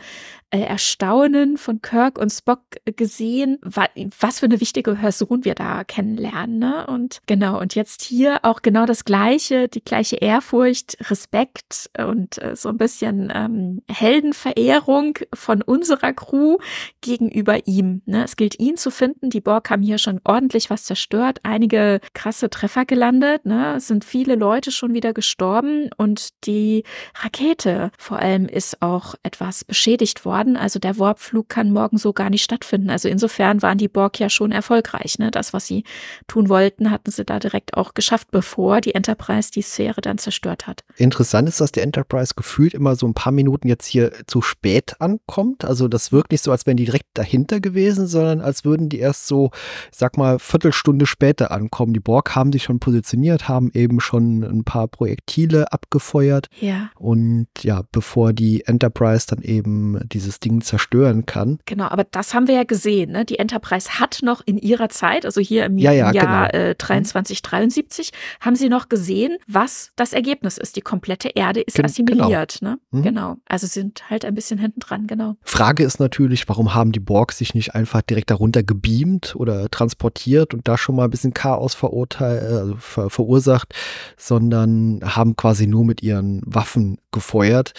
äh, Erstaunen von Kirk und Spock gesehen, wa was für eine wichtige Person wir da kennenlernen. Ne? Und genau, und jetzt hier auch genau das Gleiche, die gleiche Ehrfurcht, Respekt und äh, so ein bisschen ähm, Heldenverehrung von unserer Crew gegenüber ihm. Ne? Es gilt ihn zu finden. Die Borg haben hier schon ordentlich was zerstört, einige krasse Treffer gelandet. Ne? Es sind viele Leute schon wieder gestorben und die Rakete vor allem ist auch etwas beschädigt worden worden. Also der Warpflug kann morgen so gar nicht stattfinden. Also insofern waren die Borg ja schon erfolgreich. Ne? Das, was sie tun wollten, hatten sie da direkt auch geschafft, bevor die Enterprise die Sphäre dann zerstört hat. Interessant ist, dass die Enterprise gefühlt immer so ein paar Minuten jetzt hier zu spät ankommt. Also das wirkt nicht so, als wären die direkt dahinter gewesen, sondern als würden die erst so, sag mal, Viertelstunde später ankommen. Die Borg haben sich schon positioniert, haben eben schon ein paar Projektile abgefeuert. Ja. Und ja, bevor die Enterprise dann eben diese dieses Ding zerstören kann. Genau, aber das haben wir ja gesehen. Ne? Die Enterprise hat noch in ihrer Zeit, also hier im ja, ja, Jahr genau. äh, 23, 73, haben sie noch gesehen, was das Ergebnis ist. Die komplette Erde ist Gen assimiliert. Genau. Ne? Mhm. genau. Also sind halt ein bisschen hinten dran, genau. Frage ist natürlich, warum haben die Borg sich nicht einfach direkt darunter gebeamt oder transportiert und da schon mal ein bisschen Chaos verurteilt, äh, also ver verursacht, sondern haben quasi nur mit ihren Waffen gefeuert.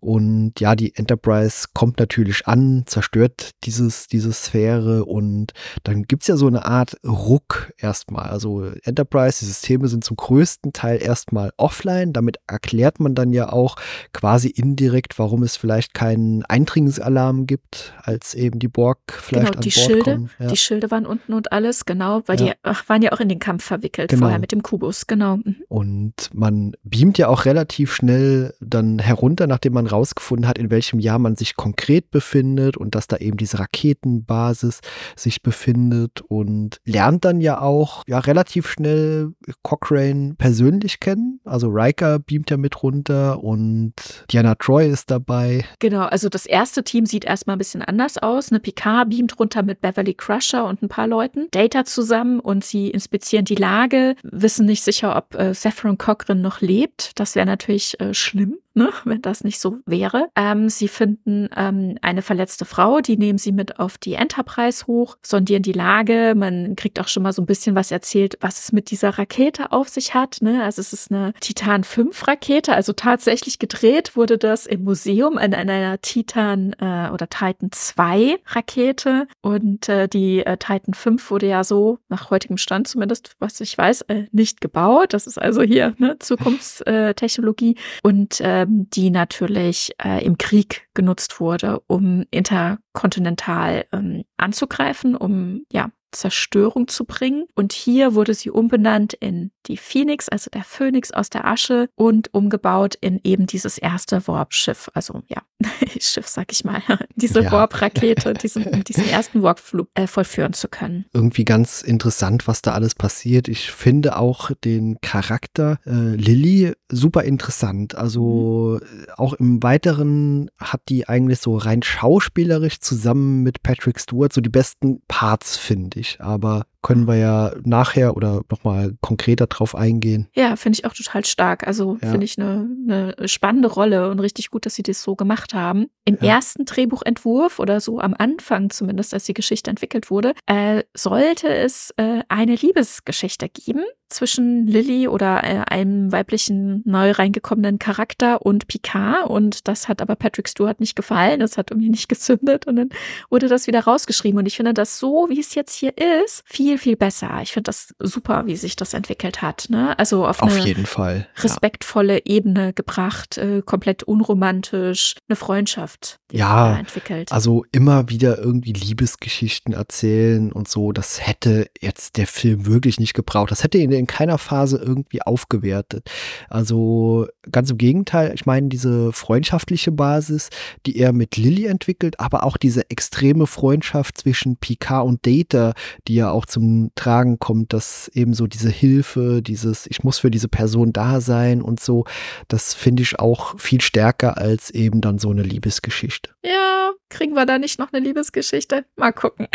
Und ja, die Enterprise kommt natürlich an, zerstört dieses, diese Sphäre und dann gibt es ja so eine Art Ruck erstmal. Also Enterprise, die Systeme sind zum größten Teil erstmal offline. Damit erklärt man dann ja auch quasi indirekt, warum es vielleicht keinen Eindringensalarm gibt, als eben die Borg vielleicht genau, die an Bord Schilde, kommen. Ja. Die Schilde waren unten und alles, genau, weil ja. die ach, waren ja auch in den Kampf verwickelt genau. vorher mit dem Kubus, genau. Mhm. Und man beamt ja auch relativ schnell dann herunter, nachdem man rausgefunden hat, in welchem Jahr man sich konkret befindet und dass da eben diese Raketenbasis sich befindet und lernt dann ja auch ja relativ schnell Cochrane persönlich kennen. Also Riker beamt ja mit runter und Diana Troy ist dabei. Genau, also das erste Team sieht erstmal ein bisschen anders aus. Eine Picard beamt runter mit Beverly Crusher und ein paar Leuten. Data zusammen und sie inspizieren die Lage, wissen nicht sicher, ob äh, Saffron Cochrane noch lebt. Das wäre natürlich äh, schlimm. Ne, wenn das nicht so wäre. Ähm, sie finden ähm, eine verletzte Frau, die nehmen sie mit auf die Enterprise hoch, sondieren die Lage. Man kriegt auch schon mal so ein bisschen was erzählt, was es mit dieser Rakete auf sich hat. Ne? Also es ist eine Titan 5 Rakete, also tatsächlich gedreht wurde das im Museum an einer Titan äh, oder Titan 2 Rakete und äh, die äh, Titan 5 wurde ja so nach heutigem Stand zumindest, was ich weiß, äh, nicht gebaut. Das ist also hier ne, Zukunftstechnologie und ähm, die natürlich äh, im Krieg genutzt wurde, um interkontinental ähm, anzugreifen, um ja Zerstörung zu bringen. Und hier wurde sie umbenannt in die Phoenix, also der Phönix aus der Asche und umgebaut in eben dieses erste Warp-Schiff. Also ja, Schiff, sag ich mal, diese ja. Warp-Rakete, diesen, diesen ersten Warp-Flug äh, vollführen zu können. Irgendwie ganz interessant, was da alles passiert. Ich finde auch den Charakter äh, Lilly super interessant. Also mhm. auch im Weiteren hat die eigentlich so rein schauspielerisch zusammen mit Patrick Stewart so die besten Parts, finde ich. Aber können wir ja nachher oder nochmal konkreter drauf eingehen. Ja, finde ich auch total stark. Also ja. finde ich eine, eine spannende Rolle und richtig gut, dass sie das so gemacht haben. Im ja. ersten Drehbuchentwurf oder so am Anfang zumindest, als die Geschichte entwickelt wurde, äh, sollte es äh, eine Liebesgeschichte geben zwischen Lilly oder äh, einem weiblichen neu reingekommenen Charakter und Picard und das hat aber Patrick Stewart nicht gefallen, das hat irgendwie nicht gezündet und dann wurde das wieder rausgeschrieben und ich finde das so, wie es jetzt hier ist, viel, viel besser. Ich finde das super, wie sich das entwickelt hat. Ne? Also auf, auf jeden Fall. respektvolle ja. Ebene gebracht, äh, komplett unromantisch, eine Freundschaft ja, entwickelt. Also immer wieder irgendwie Liebesgeschichten erzählen und so, das hätte jetzt der Film wirklich nicht gebraucht. Das hätte ihn in keiner Phase irgendwie aufgewertet. Also ganz im Gegenteil, ich meine, diese freundschaftliche Basis, die er mit Lilly entwickelt, aber auch diese extreme Freundschaft zwischen Picard und Data, die ja auch zum Tragen kommt, dass eben so diese Hilfe, dieses, ich muss für diese Person da sein und so, das finde ich auch viel stärker als eben dann so eine Liebesgeschichte. Ja, kriegen wir da nicht noch eine Liebesgeschichte? Mal gucken.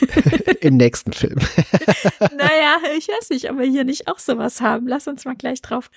Im nächsten Film. naja, ich weiß nicht, ob wir hier nicht auch sowas haben. Lass uns mal gleich drauf.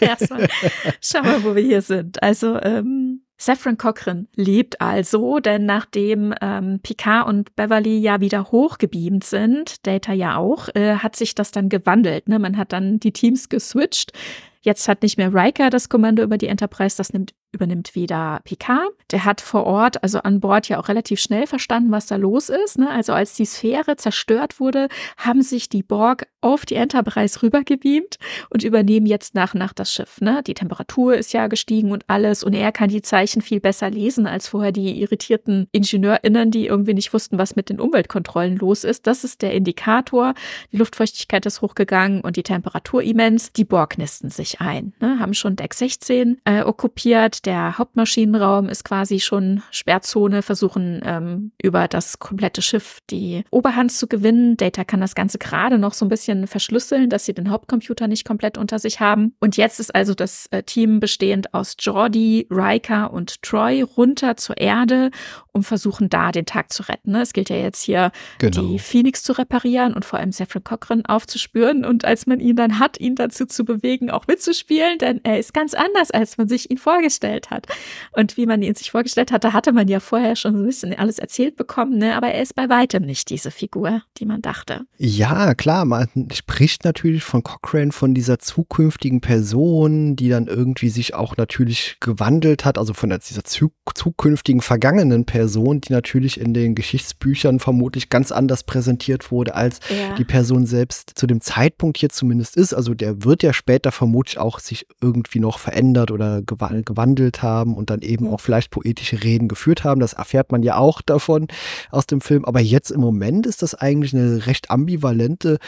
Erstmal schauen wir, wo wir hier sind. Also, ähm, Saffron Cochran lebt also, denn nachdem ähm, Picard und Beverly ja wieder hochgebeamt sind, Data ja auch, äh, hat sich das dann gewandelt. Ne? Man hat dann die Teams geswitcht. Jetzt hat nicht mehr Riker das Kommando über die Enterprise, das nimmt übernimmt wieder Picard. Der hat vor Ort, also an Bord, ja auch relativ schnell verstanden, was da los ist. Ne? Also als die Sphäre zerstört wurde, haben sich die Borg auf die Enterprise rübergebeamt und übernehmen jetzt nach und nach das Schiff. Ne? Die Temperatur ist ja gestiegen und alles und er kann die Zeichen viel besser lesen als vorher die irritierten IngenieurInnen, die irgendwie nicht wussten, was mit den Umweltkontrollen los ist. Das ist der Indikator. Die Luftfeuchtigkeit ist hochgegangen und die Temperatur immens. Die Borg nisten sich ein, ne? haben schon Deck 16 äh, okkupiert der Hauptmaschinenraum ist quasi schon Sperrzone, versuchen ähm, über das komplette Schiff die Oberhand zu gewinnen. Data kann das Ganze gerade noch so ein bisschen verschlüsseln, dass sie den Hauptcomputer nicht komplett unter sich haben. Und jetzt ist also das äh, Team bestehend aus Jordi, Riker und Troy runter zur Erde, um versuchen, da den Tag zu retten. Ne? Es gilt ja jetzt hier, genau. die Phoenix zu reparieren und vor allem Zephyr Cochran aufzuspüren. Und als man ihn dann hat, ihn dazu zu bewegen, auch mitzuspielen, denn er ist ganz anders, als man sich ihn vorgestellt vorgestellt hat. Und wie man ihn sich vorgestellt hatte, hatte man ja vorher schon so ein bisschen alles erzählt bekommen, ne? aber er ist bei weitem nicht diese Figur, die man dachte. Ja, klar, man spricht natürlich von Cochrane, von dieser zukünftigen Person, die dann irgendwie sich auch natürlich gewandelt hat, also von dieser zukünftigen vergangenen Person, die natürlich in den Geschichtsbüchern vermutlich ganz anders präsentiert wurde, als ja. die Person selbst zu dem Zeitpunkt hier zumindest ist. Also der wird ja später vermutlich auch sich irgendwie noch verändert oder gewandelt gehandelt haben und dann eben auch vielleicht poetische Reden geführt haben. Das erfährt man ja auch davon aus dem Film. Aber jetzt im Moment ist das eigentlich eine recht ambivalente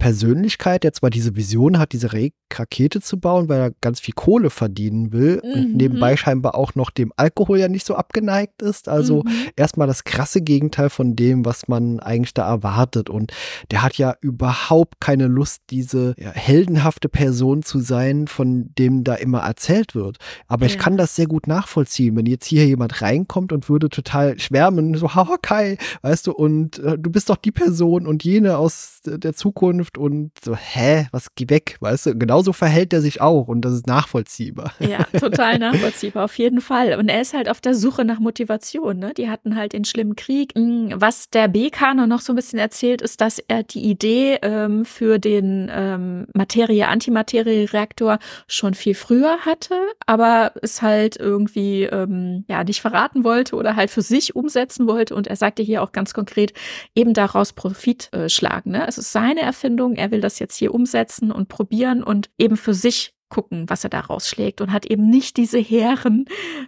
Persönlichkeit, der zwar diese Vision hat, diese Rakete zu bauen, weil er ganz viel Kohle verdienen will mhm. und nebenbei scheinbar auch noch dem Alkohol ja nicht so abgeneigt ist. Also mhm. erstmal das krasse Gegenteil von dem, was man eigentlich da erwartet. Und der hat ja überhaupt keine Lust, diese ja, heldenhafte Person zu sein, von dem da immer erzählt wird. Aber ja. ich kann das sehr gut nachvollziehen, wenn jetzt hier jemand reinkommt und würde total schwärmen, so, haha, Kai, weißt du, und äh, du bist doch die Person und jene aus der Zukunft, trifft und so, hä, was geh weg, weißt du? Genauso verhält er sich auch und das ist nachvollziehbar. Ja, total nachvollziehbar, auf jeden Fall. Und er ist halt auf der Suche nach Motivation, ne? Die hatten halt den schlimmen Krieg. Hm, was der B-Kanon noch so ein bisschen erzählt, ist, dass er die Idee ähm, für den ähm, Materie-Antimaterie-Reaktor schon viel früher hatte, aber es halt irgendwie ähm, ja nicht verraten wollte oder halt für sich umsetzen wollte. Und er sagte hier auch ganz konkret, eben daraus Profit äh, schlagen. Ne? Es ist seine Erfindung, er will das jetzt hier umsetzen und probieren und eben für sich gucken, was er da rausschlägt und hat eben nicht diese hehren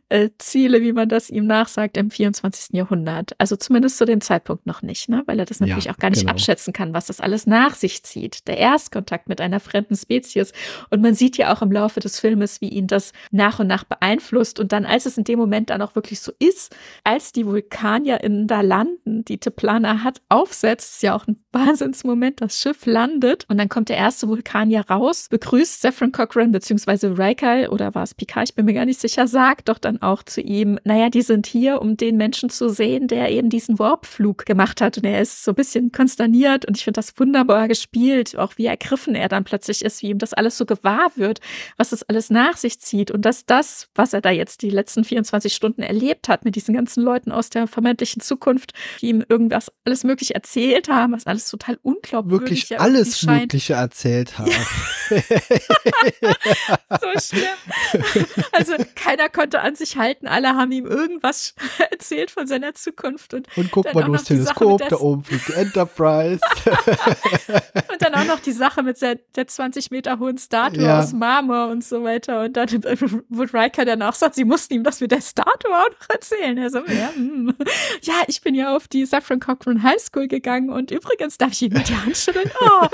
äh, Ziele, wie man das ihm nachsagt im 24. Jahrhundert. Also zumindest zu dem Zeitpunkt noch nicht, ne? weil er das natürlich ja, auch gar nicht genau. abschätzen kann, was das alles nach sich zieht. Der Erstkontakt mit einer fremden Spezies. Und man sieht ja auch im Laufe des Filmes, wie ihn das nach und nach beeinflusst. Und dann, als es in dem Moment dann auch wirklich so ist, als die VulkanierInnen da landen, die Teplana hat, aufsetzt, ist ja auch ein Wahnsinnsmoment, das Schiff landet und dann kommt der erste Vulkanier raus, begrüßt Saffron Cochran beziehungsweise Raikal oder war es Picard, ich bin mir gar nicht sicher, sagt doch dann auch zu ihm, naja, die sind hier, um den Menschen zu sehen, der eben diesen Warpflug gemacht hat und er ist so ein bisschen konsterniert und ich finde das wunderbar gespielt, auch wie ergriffen er dann plötzlich ist, wie ihm das alles so gewahr wird, was das alles nach sich zieht und dass das, was er da jetzt die letzten 24 Stunden erlebt hat mit diesen ganzen Leuten aus der vermeintlichen Zukunft, die ihm irgendwas alles mögliche erzählt haben, was alles total unglaubwürdig Wirklich alles Mögliche erzählt haben. Ja. so schlimm. Also keiner konnte an sich halten. Alle haben ihm irgendwas erzählt von seiner Zukunft. Und, und guck mal, du hast Teleskop, da oben fliegt die Enterprise. und dann auch noch die Sache mit der, der 20 Meter hohen Statue ja. aus Marmor und so weiter. Und dann wird Riker dann auch sagt, sie mussten ihm das mit der Statue auch noch erzählen. Er so, ja, hm. ja, ich bin ja auf die Saffron Cochran High School gegangen und übrigens darf ich ihm mit die Hand schütteln. Oh.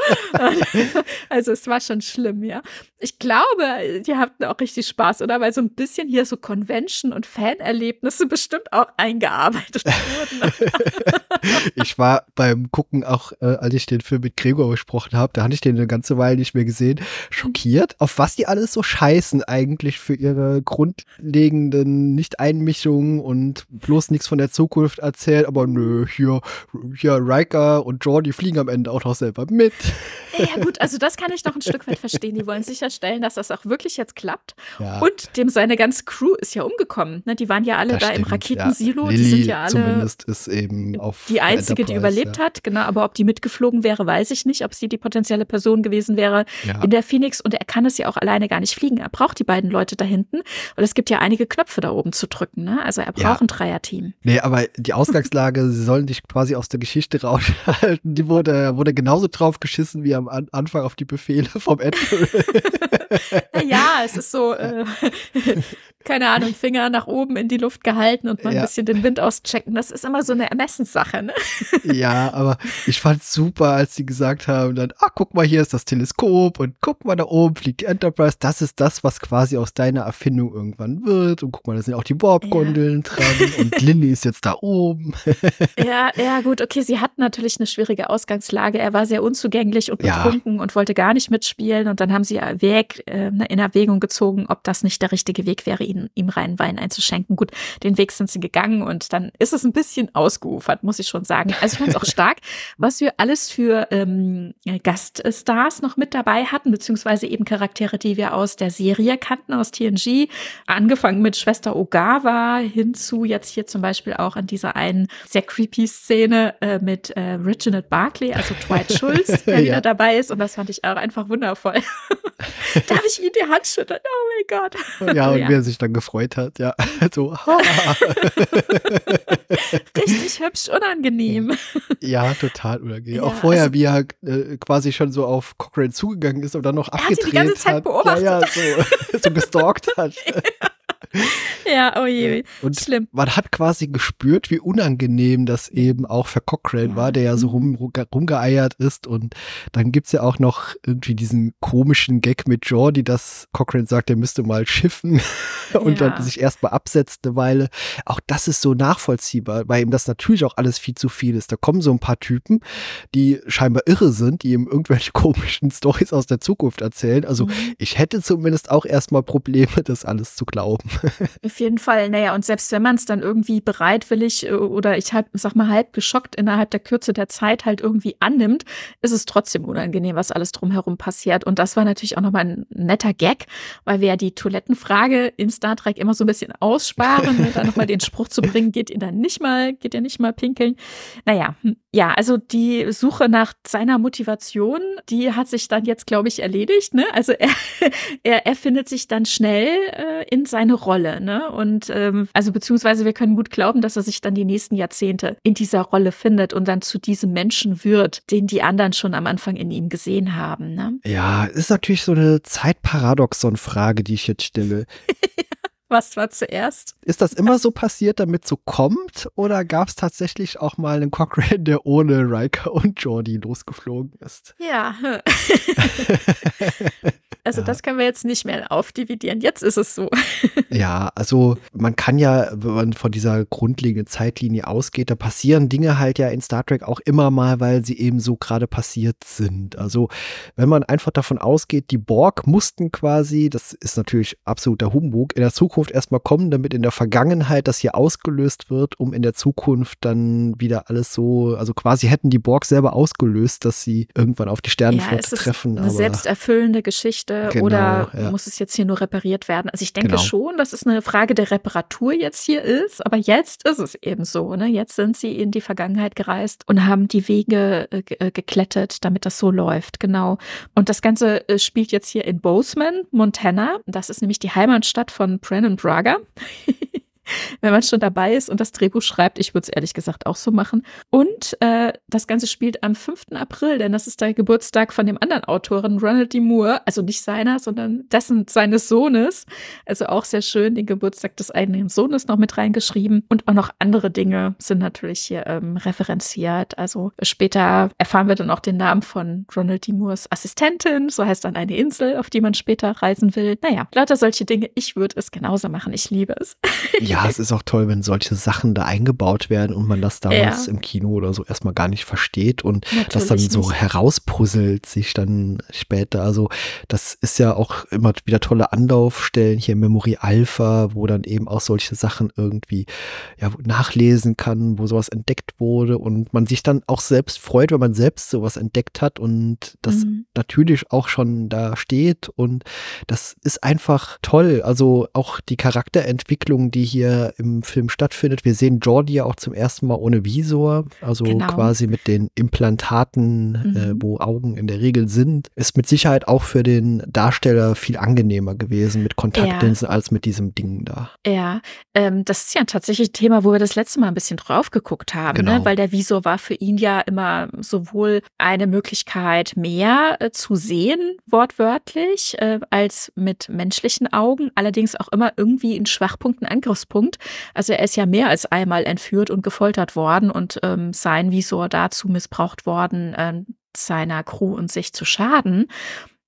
Also es war schon schlimm, ja. Ich glaube, glaube, die hatten auch richtig Spaß, oder? Weil so ein bisschen hier so Convention- und Fanerlebnisse bestimmt auch eingearbeitet wurden. ich war beim Gucken auch, äh, als ich den Film mit Gregor besprochen habe, da hatte ich den eine ganze Weile nicht mehr gesehen, schockiert, auf was die alles so scheißen eigentlich für ihre grundlegenden Nicht-Einmischungen und bloß nichts von der Zukunft erzählt, aber nö, hier, hier Riker und Jordi fliegen am Ende auch noch selber mit. Ja gut, also das kann ich noch ein Stück weit verstehen. Die wollen sicherstellen, dass das auch wirklich jetzt klappt. Ja. Und dem seine ganze Crew ist ja umgekommen. Ne? Die waren ja alle das da stimmt, im Raketensilo. Ja. Lilly die sind ja alle. Zumindest ist eben auf. Die einzige, die überlebt ja. hat, genau. Aber ob die mitgeflogen wäre, weiß ich nicht. Ob sie die potenzielle Person gewesen wäre in der Phoenix. Und er kann es ja auch alleine gar nicht fliegen. Er braucht die beiden Leute da hinten. Und es gibt ja einige Knöpfe da oben zu drücken. Ne? Also er braucht ein Dreierteam. Nee, aber die Ausgangslage, sie sollen dich quasi aus der Geschichte raushalten. Die wurde, wurde genauso drauf geschissen wie am Anfang auf die Befehle vom Admiral. ja, es ist so, äh, keine Ahnung, Finger nach oben in die Luft gehalten und mal ja. ein bisschen den Wind auschecken. Das ist immer so eine Ermessenssache, ne? Ja, aber ich fand super, als sie gesagt haben, dann, ah, guck mal, hier ist das Teleskop und guck mal, da oben fliegt die Enterprise. Das ist das, was quasi aus deiner Erfindung irgendwann wird. Und guck mal, da sind auch die Warp-Gondeln ja. dran und Lilly ist jetzt da oben. ja, ja, gut, okay, sie hat natürlich eine schwierige Ausgangslage. Er war sehr unzugänglich und betrunken ja. und wollte gar nicht mitspielen. Und dann haben sie Weg, äh, in Erwägung gezogen, ob das nicht der richtige Weg wäre, ihn, ihm reinen Wein einzuschenken. Gut, den Weg sind sie gegangen und dann ist es ein bisschen ausgeufert, muss ich schon sagen. Also ich fand es auch stark, was wir alles für ähm, Gaststars noch mit dabei hatten, beziehungsweise eben Charaktere, die wir aus der Serie kannten, aus TNG. Angefangen mit Schwester Ogawa hinzu jetzt hier zum Beispiel auch an dieser einen sehr creepy Szene äh, mit äh, Reginald Barclay, also Dwight Schulz, der ja. wieder dabei ist. Und das fand ich auch einfach wundervoll. Darf ich ihm die Hand schütteln? Oh mein Gott. Ja, und ja. wie er sich dann gefreut hat, ja. So. Richtig hübsch unangenehm. Ja, total unangenehm. Ja, auch vorher, also, wie er äh, quasi schon so auf Cochrane zugegangen ist und dann noch abgedreht hat. Er hat die ganze Zeit beobachtet. Ja, ja, so, so gestalkt hat. Ja. oh je, und schlimm. Man hat quasi gespürt, wie unangenehm das eben auch für Cochrane ja. war, der ja so rum, rumgeeiert ist. Und dann gibt's ja auch noch irgendwie diesen komischen Gag mit Jordi, dass Cochrane sagt, er müsste mal schiffen. und ja. dann sich erstmal absetzt eine Weile. Auch das ist so nachvollziehbar, weil ihm das natürlich auch alles viel zu viel ist. Da kommen so ein paar Typen, die scheinbar irre sind, die ihm irgendwelche komischen Stories aus der Zukunft erzählen. Also mhm. ich hätte zumindest auch erstmal Probleme, das alles zu glauben. Auf jeden Fall. Naja, und selbst wenn man es dann irgendwie bereitwillig äh, oder ich halt, sag mal, halb geschockt innerhalb der Kürze der Zeit halt irgendwie annimmt, ist es trotzdem unangenehm, was alles drumherum passiert. Und das war natürlich auch nochmal ein netter Gag, weil wir ja die Toilettenfrage in Star Trek immer so ein bisschen aussparen, ne? da nochmal den Spruch zu bringen, geht ihr dann nicht mal, geht ihr nicht mal pinkeln. Naja, hm, ja, also die Suche nach seiner Motivation, die hat sich dann jetzt, glaube ich, erledigt. Ne? Also er, er, er findet sich dann schnell äh, in seine Rolle. Ne? Und ähm, also beziehungsweise wir können gut glauben, dass er sich dann die nächsten Jahrzehnte in dieser Rolle findet und dann zu diesem Menschen wird, den die anderen schon am Anfang in ihm gesehen haben. Ne? Ja, ist natürlich so eine Zeitparadoxon-Frage, die ich jetzt stelle. Was war zuerst? Ist das immer so passiert, damit so kommt? Oder gab es tatsächlich auch mal einen Cochrane, der ohne Riker und Jordi losgeflogen ist? Ja. Also ja. das können wir jetzt nicht mehr aufdividieren. Jetzt ist es so. Ja, also man kann ja, wenn man von dieser grundlegenden Zeitlinie ausgeht, da passieren Dinge halt ja in Star Trek auch immer mal, weil sie eben so gerade passiert sind. Also wenn man einfach davon ausgeht, die Borg mussten quasi, das ist natürlich absoluter Humbug, in der Zukunft erstmal kommen, damit in der Vergangenheit das hier ausgelöst wird, um in der Zukunft dann wieder alles so, also quasi hätten die Borg selber ausgelöst, dass sie irgendwann auf die Sternenflotte ja, treffen. Eine selbsterfüllende Geschichte genau, oder ja. muss es jetzt hier nur repariert werden? Also ich denke genau. schon, dass es eine Frage der Reparatur jetzt hier ist, aber jetzt ist es eben so. Ne? Jetzt sind sie in die Vergangenheit gereist und haben die Wege äh, äh geklettet, damit das so läuft. Genau. Und das Ganze äh, spielt jetzt hier in Bozeman, Montana. Das ist nämlich die Heimatstadt von Brennan Braga. wenn man schon dabei ist und das Drehbuch schreibt. Ich würde es ehrlich gesagt auch so machen. Und äh, das Ganze spielt am 5. April, denn das ist der Geburtstag von dem anderen Autoren, Ronald D. Moore. Also nicht seiner, sondern dessen, seines Sohnes. Also auch sehr schön, den Geburtstag des eigenen Sohnes noch mit reingeschrieben. Und auch noch andere Dinge sind natürlich hier ähm, referenziert. Also später erfahren wir dann auch den Namen von Ronald D. Moores Assistentin. So heißt dann eine Insel, auf die man später reisen will. Naja, lauter solche Dinge. Ich würde es genauso machen. Ich liebe es. Ja, Ja, es ist auch toll, wenn solche Sachen da eingebaut werden und man das damals ja. im Kino oder so erstmal gar nicht versteht und Natürlich das dann so nicht. herauspuzzelt sich dann später. Also das ist ja auch immer wieder tolle Anlaufstellen hier im Memory Alpha, wo dann eben auch solche Sachen irgendwie ja, nachlesen kann, wo sowas entdeckt wurde und man sich dann auch selbst freut, wenn man selbst sowas entdeckt hat und das mhm. natürlich auch schon da steht und das ist einfach toll. Also auch die Charakterentwicklung, die hier hier im Film stattfindet. Wir sehen Jordi ja auch zum ersten Mal ohne Visor, also genau. quasi mit den Implantaten, äh, mhm. äh, wo Augen in der Regel sind. Ist mit Sicherheit auch für den Darsteller viel angenehmer gewesen mit Kontaktlinsen ja. als mit diesem Ding da. Ja, ähm, das ist ja tatsächlich ein Thema, wo wir das letzte Mal ein bisschen drauf geguckt haben, ne? genau. ne? weil der Visor war für ihn ja immer sowohl eine Möglichkeit, mehr äh, zu sehen, wortwörtlich, äh, als mit menschlichen Augen, allerdings auch immer irgendwie in Schwachpunkten, Angriffspunkten Punkt. Also er ist ja mehr als einmal entführt und gefoltert worden und ähm, sein Visor dazu missbraucht worden, äh, seiner Crew und sich zu schaden.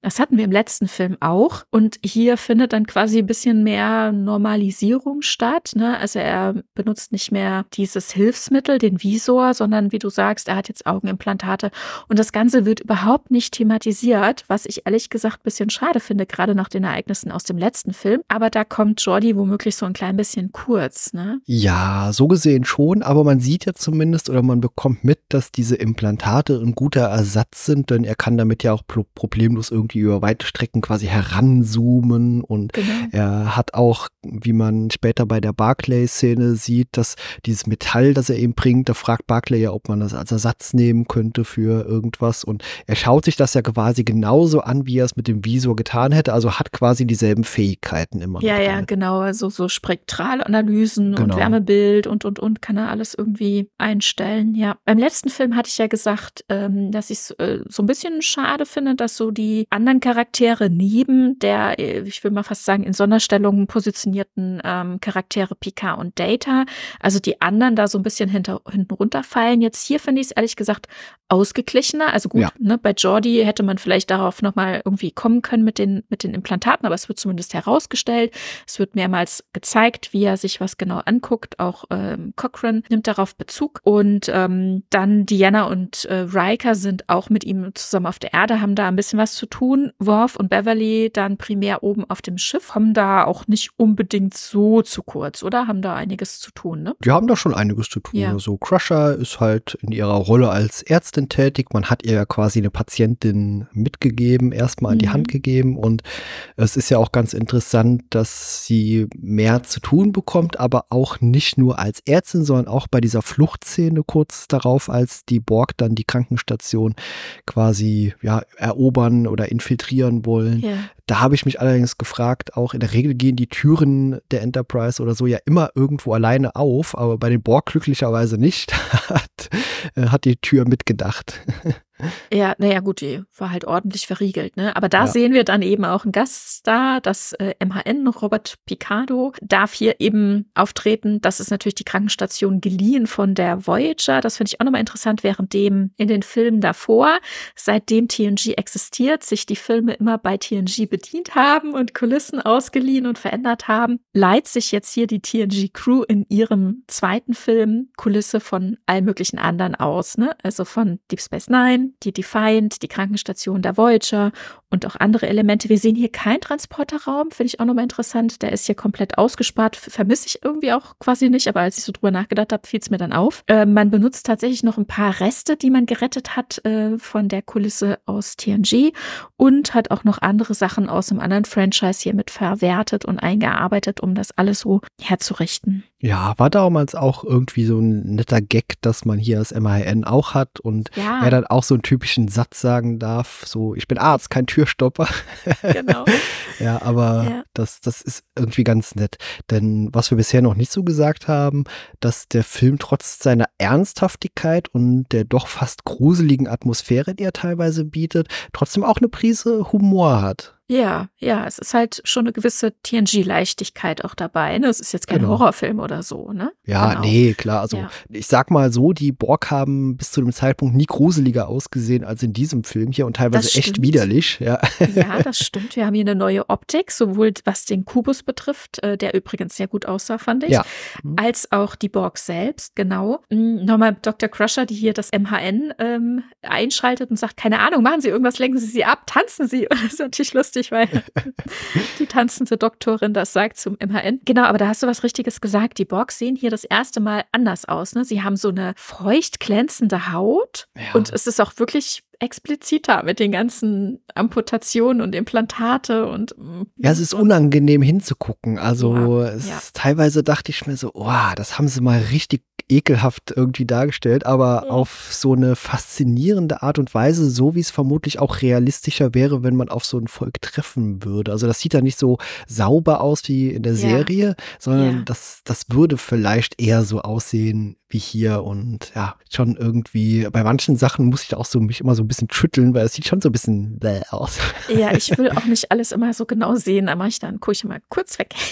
Das hatten wir im letzten Film auch. Und hier findet dann quasi ein bisschen mehr Normalisierung statt. Ne? Also er benutzt nicht mehr dieses Hilfsmittel, den Visor, sondern wie du sagst, er hat jetzt Augenimplantate. Und das Ganze wird überhaupt nicht thematisiert, was ich ehrlich gesagt ein bisschen schade finde, gerade nach den Ereignissen aus dem letzten Film. Aber da kommt Jordi womöglich so ein klein bisschen kurz. Ne? Ja, so gesehen schon. Aber man sieht ja zumindest oder man bekommt mit, dass diese Implantate ein guter Ersatz sind, denn er kann damit ja auch problemlos irgendwie irgendwie über weite Strecken quasi heranzoomen und genau. er hat auch, wie man später bei der Barclay-Szene sieht, dass dieses Metall, das er eben bringt, da fragt Barclay ja, ob man das als Ersatz nehmen könnte für irgendwas und er schaut sich das ja quasi genauso an, wie er es mit dem Visor getan hätte, also hat quasi dieselben Fähigkeiten immer. Ja, ja, genau, also so Spektralanalysen genau. und Wärmebild und, und, und kann er alles irgendwie einstellen, ja. Beim letzten Film hatte ich ja gesagt, ähm, dass ich es äh, so ein bisschen schade finde, dass so die anderen Charaktere neben der, äh, ich will mal fast sagen, in Sonderstellungen positionierten ähm, Charaktere Picard und Data, also die anderen da so ein bisschen hinter, hinten runterfallen. Jetzt hier finde ich es ehrlich gesagt ausgeglichener. Also gut, ja. ne, bei Jordi hätte man vielleicht darauf nochmal irgendwie kommen können mit den, mit den Implantaten, aber es wird zumindest herausgestellt. Es wird mehrmals gezeigt, wie er sich was genau anguckt. Auch ähm, Cochrane nimmt darauf Bezug. Und ähm, dann Diana und äh, Riker sind auch mit ihm zusammen auf der Erde, haben da ein bisschen was zu tun. Worf und Beverly dann primär oben auf dem Schiff, haben da auch nicht unbedingt so zu kurz, oder? Haben da einiges zu tun, ne? Die haben da schon einiges zu tun. Ja. Also Crusher ist halt in ihrer Rolle als Ärztin tätig. Man hat ihr ja quasi eine Patientin mitgegeben, erstmal in die mhm. Hand gegeben. Und es ist ja auch ganz interessant, dass sie mehr zu tun bekommt, aber auch nicht nur als Ärztin, sondern auch bei dieser Fluchtszene kurz darauf, als die Borg dann die Krankenstation quasi ja, erobern oder infiltrieren wollen. Ja. Da habe ich mich allerdings gefragt, auch in der Regel gehen die Türen der Enterprise oder so ja immer irgendwo alleine auf, aber bei den Borg glücklicherweise nicht. hat, äh, hat die Tür mitgedacht. Ja, naja, gut, die war halt ordentlich verriegelt, ne? Aber da ja. sehen wir dann eben auch einen Gaststar, das äh, MHN, Robert Picardo, darf hier eben auftreten. Das ist natürlich die Krankenstation geliehen von der Voyager. Das finde ich auch nochmal interessant, währenddem in den Filmen davor, seitdem TNG existiert, sich die Filme immer bei TNG bedient haben und Kulissen ausgeliehen und verändert haben, leiht sich jetzt hier die TNG-Crew in ihrem zweiten Film Kulisse von allen möglichen anderen aus, ne? Also von Deep Space Nine, die Defiant, die Krankenstation der Voyager und auch andere Elemente. Wir sehen hier keinen Transporterraum, finde ich auch nochmal interessant. Der ist hier komplett ausgespart, vermisse ich irgendwie auch quasi nicht, aber als ich so drüber nachgedacht habe, fiel es mir dann auf. Äh, man benutzt tatsächlich noch ein paar Reste, die man gerettet hat äh, von der Kulisse aus TNG und hat auch noch andere Sachen aus einem anderen Franchise hier mit verwertet und eingearbeitet, um das alles so herzurichten. Ja, war damals auch irgendwie so ein netter Gag, dass man hier das MAN auch hat und ja. er dann auch so einen typischen Satz sagen darf, so ich bin Arzt, kein Türstopper. Genau. ja, aber ja. Das, das ist irgendwie ganz nett. Denn was wir bisher noch nicht so gesagt haben, dass der Film trotz seiner Ernsthaftigkeit und der doch fast gruseligen Atmosphäre, die er teilweise bietet, trotzdem auch eine Prise Humor hat. Ja, ja, es ist halt schon eine gewisse TNG-Leichtigkeit auch dabei. Ne? Es ist jetzt kein genau. Horrorfilm oder so, ne? Ja, genau. nee, klar. Also ja. ich sag mal so, die Borg haben bis zu dem Zeitpunkt nie gruseliger ausgesehen als in diesem Film hier und teilweise echt widerlich. Ja. ja, das stimmt. Wir haben hier eine neue Optik, sowohl was den Kubus betrifft, äh, der übrigens sehr gut aussah, fand ich, ja. Mhm. als auch die Borg selbst, genau. Hm, nochmal Dr. Crusher, die hier das MHN ähm, einschaltet und sagt, keine Ahnung, machen Sie irgendwas, lenken Sie sie ab, tanzen Sie. Das ist natürlich lustig lustig, weil die tanzende Doktorin das sagt zum MHN. Genau, aber da hast du was Richtiges gesagt. Die Borg sehen hier das erste Mal anders aus. Ne? Sie haben so eine feucht glänzende Haut ja. und es ist auch wirklich expliziter mit den ganzen Amputationen und Implantate und mm, ja, es ist unangenehm hinzugucken. Also ja, ja. teilweise dachte ich mir so, oh, das haben sie mal richtig ekelhaft irgendwie dargestellt, aber ja. auf so eine faszinierende Art und Weise, so wie es vermutlich auch realistischer wäre, wenn man auf so ein Volk treffen würde. Also das sieht ja nicht so sauber aus wie in der Serie, sondern das, das würde vielleicht eher so aussehen wie hier und ja, schon irgendwie, bei manchen Sachen muss ich auch so mich immer so ein bisschen schütteln, weil es sieht schon so ein bisschen bäh aus. Ja, ich will auch nicht alles immer so genau sehen, da mache ich dann, gucke ich mal kurz weg.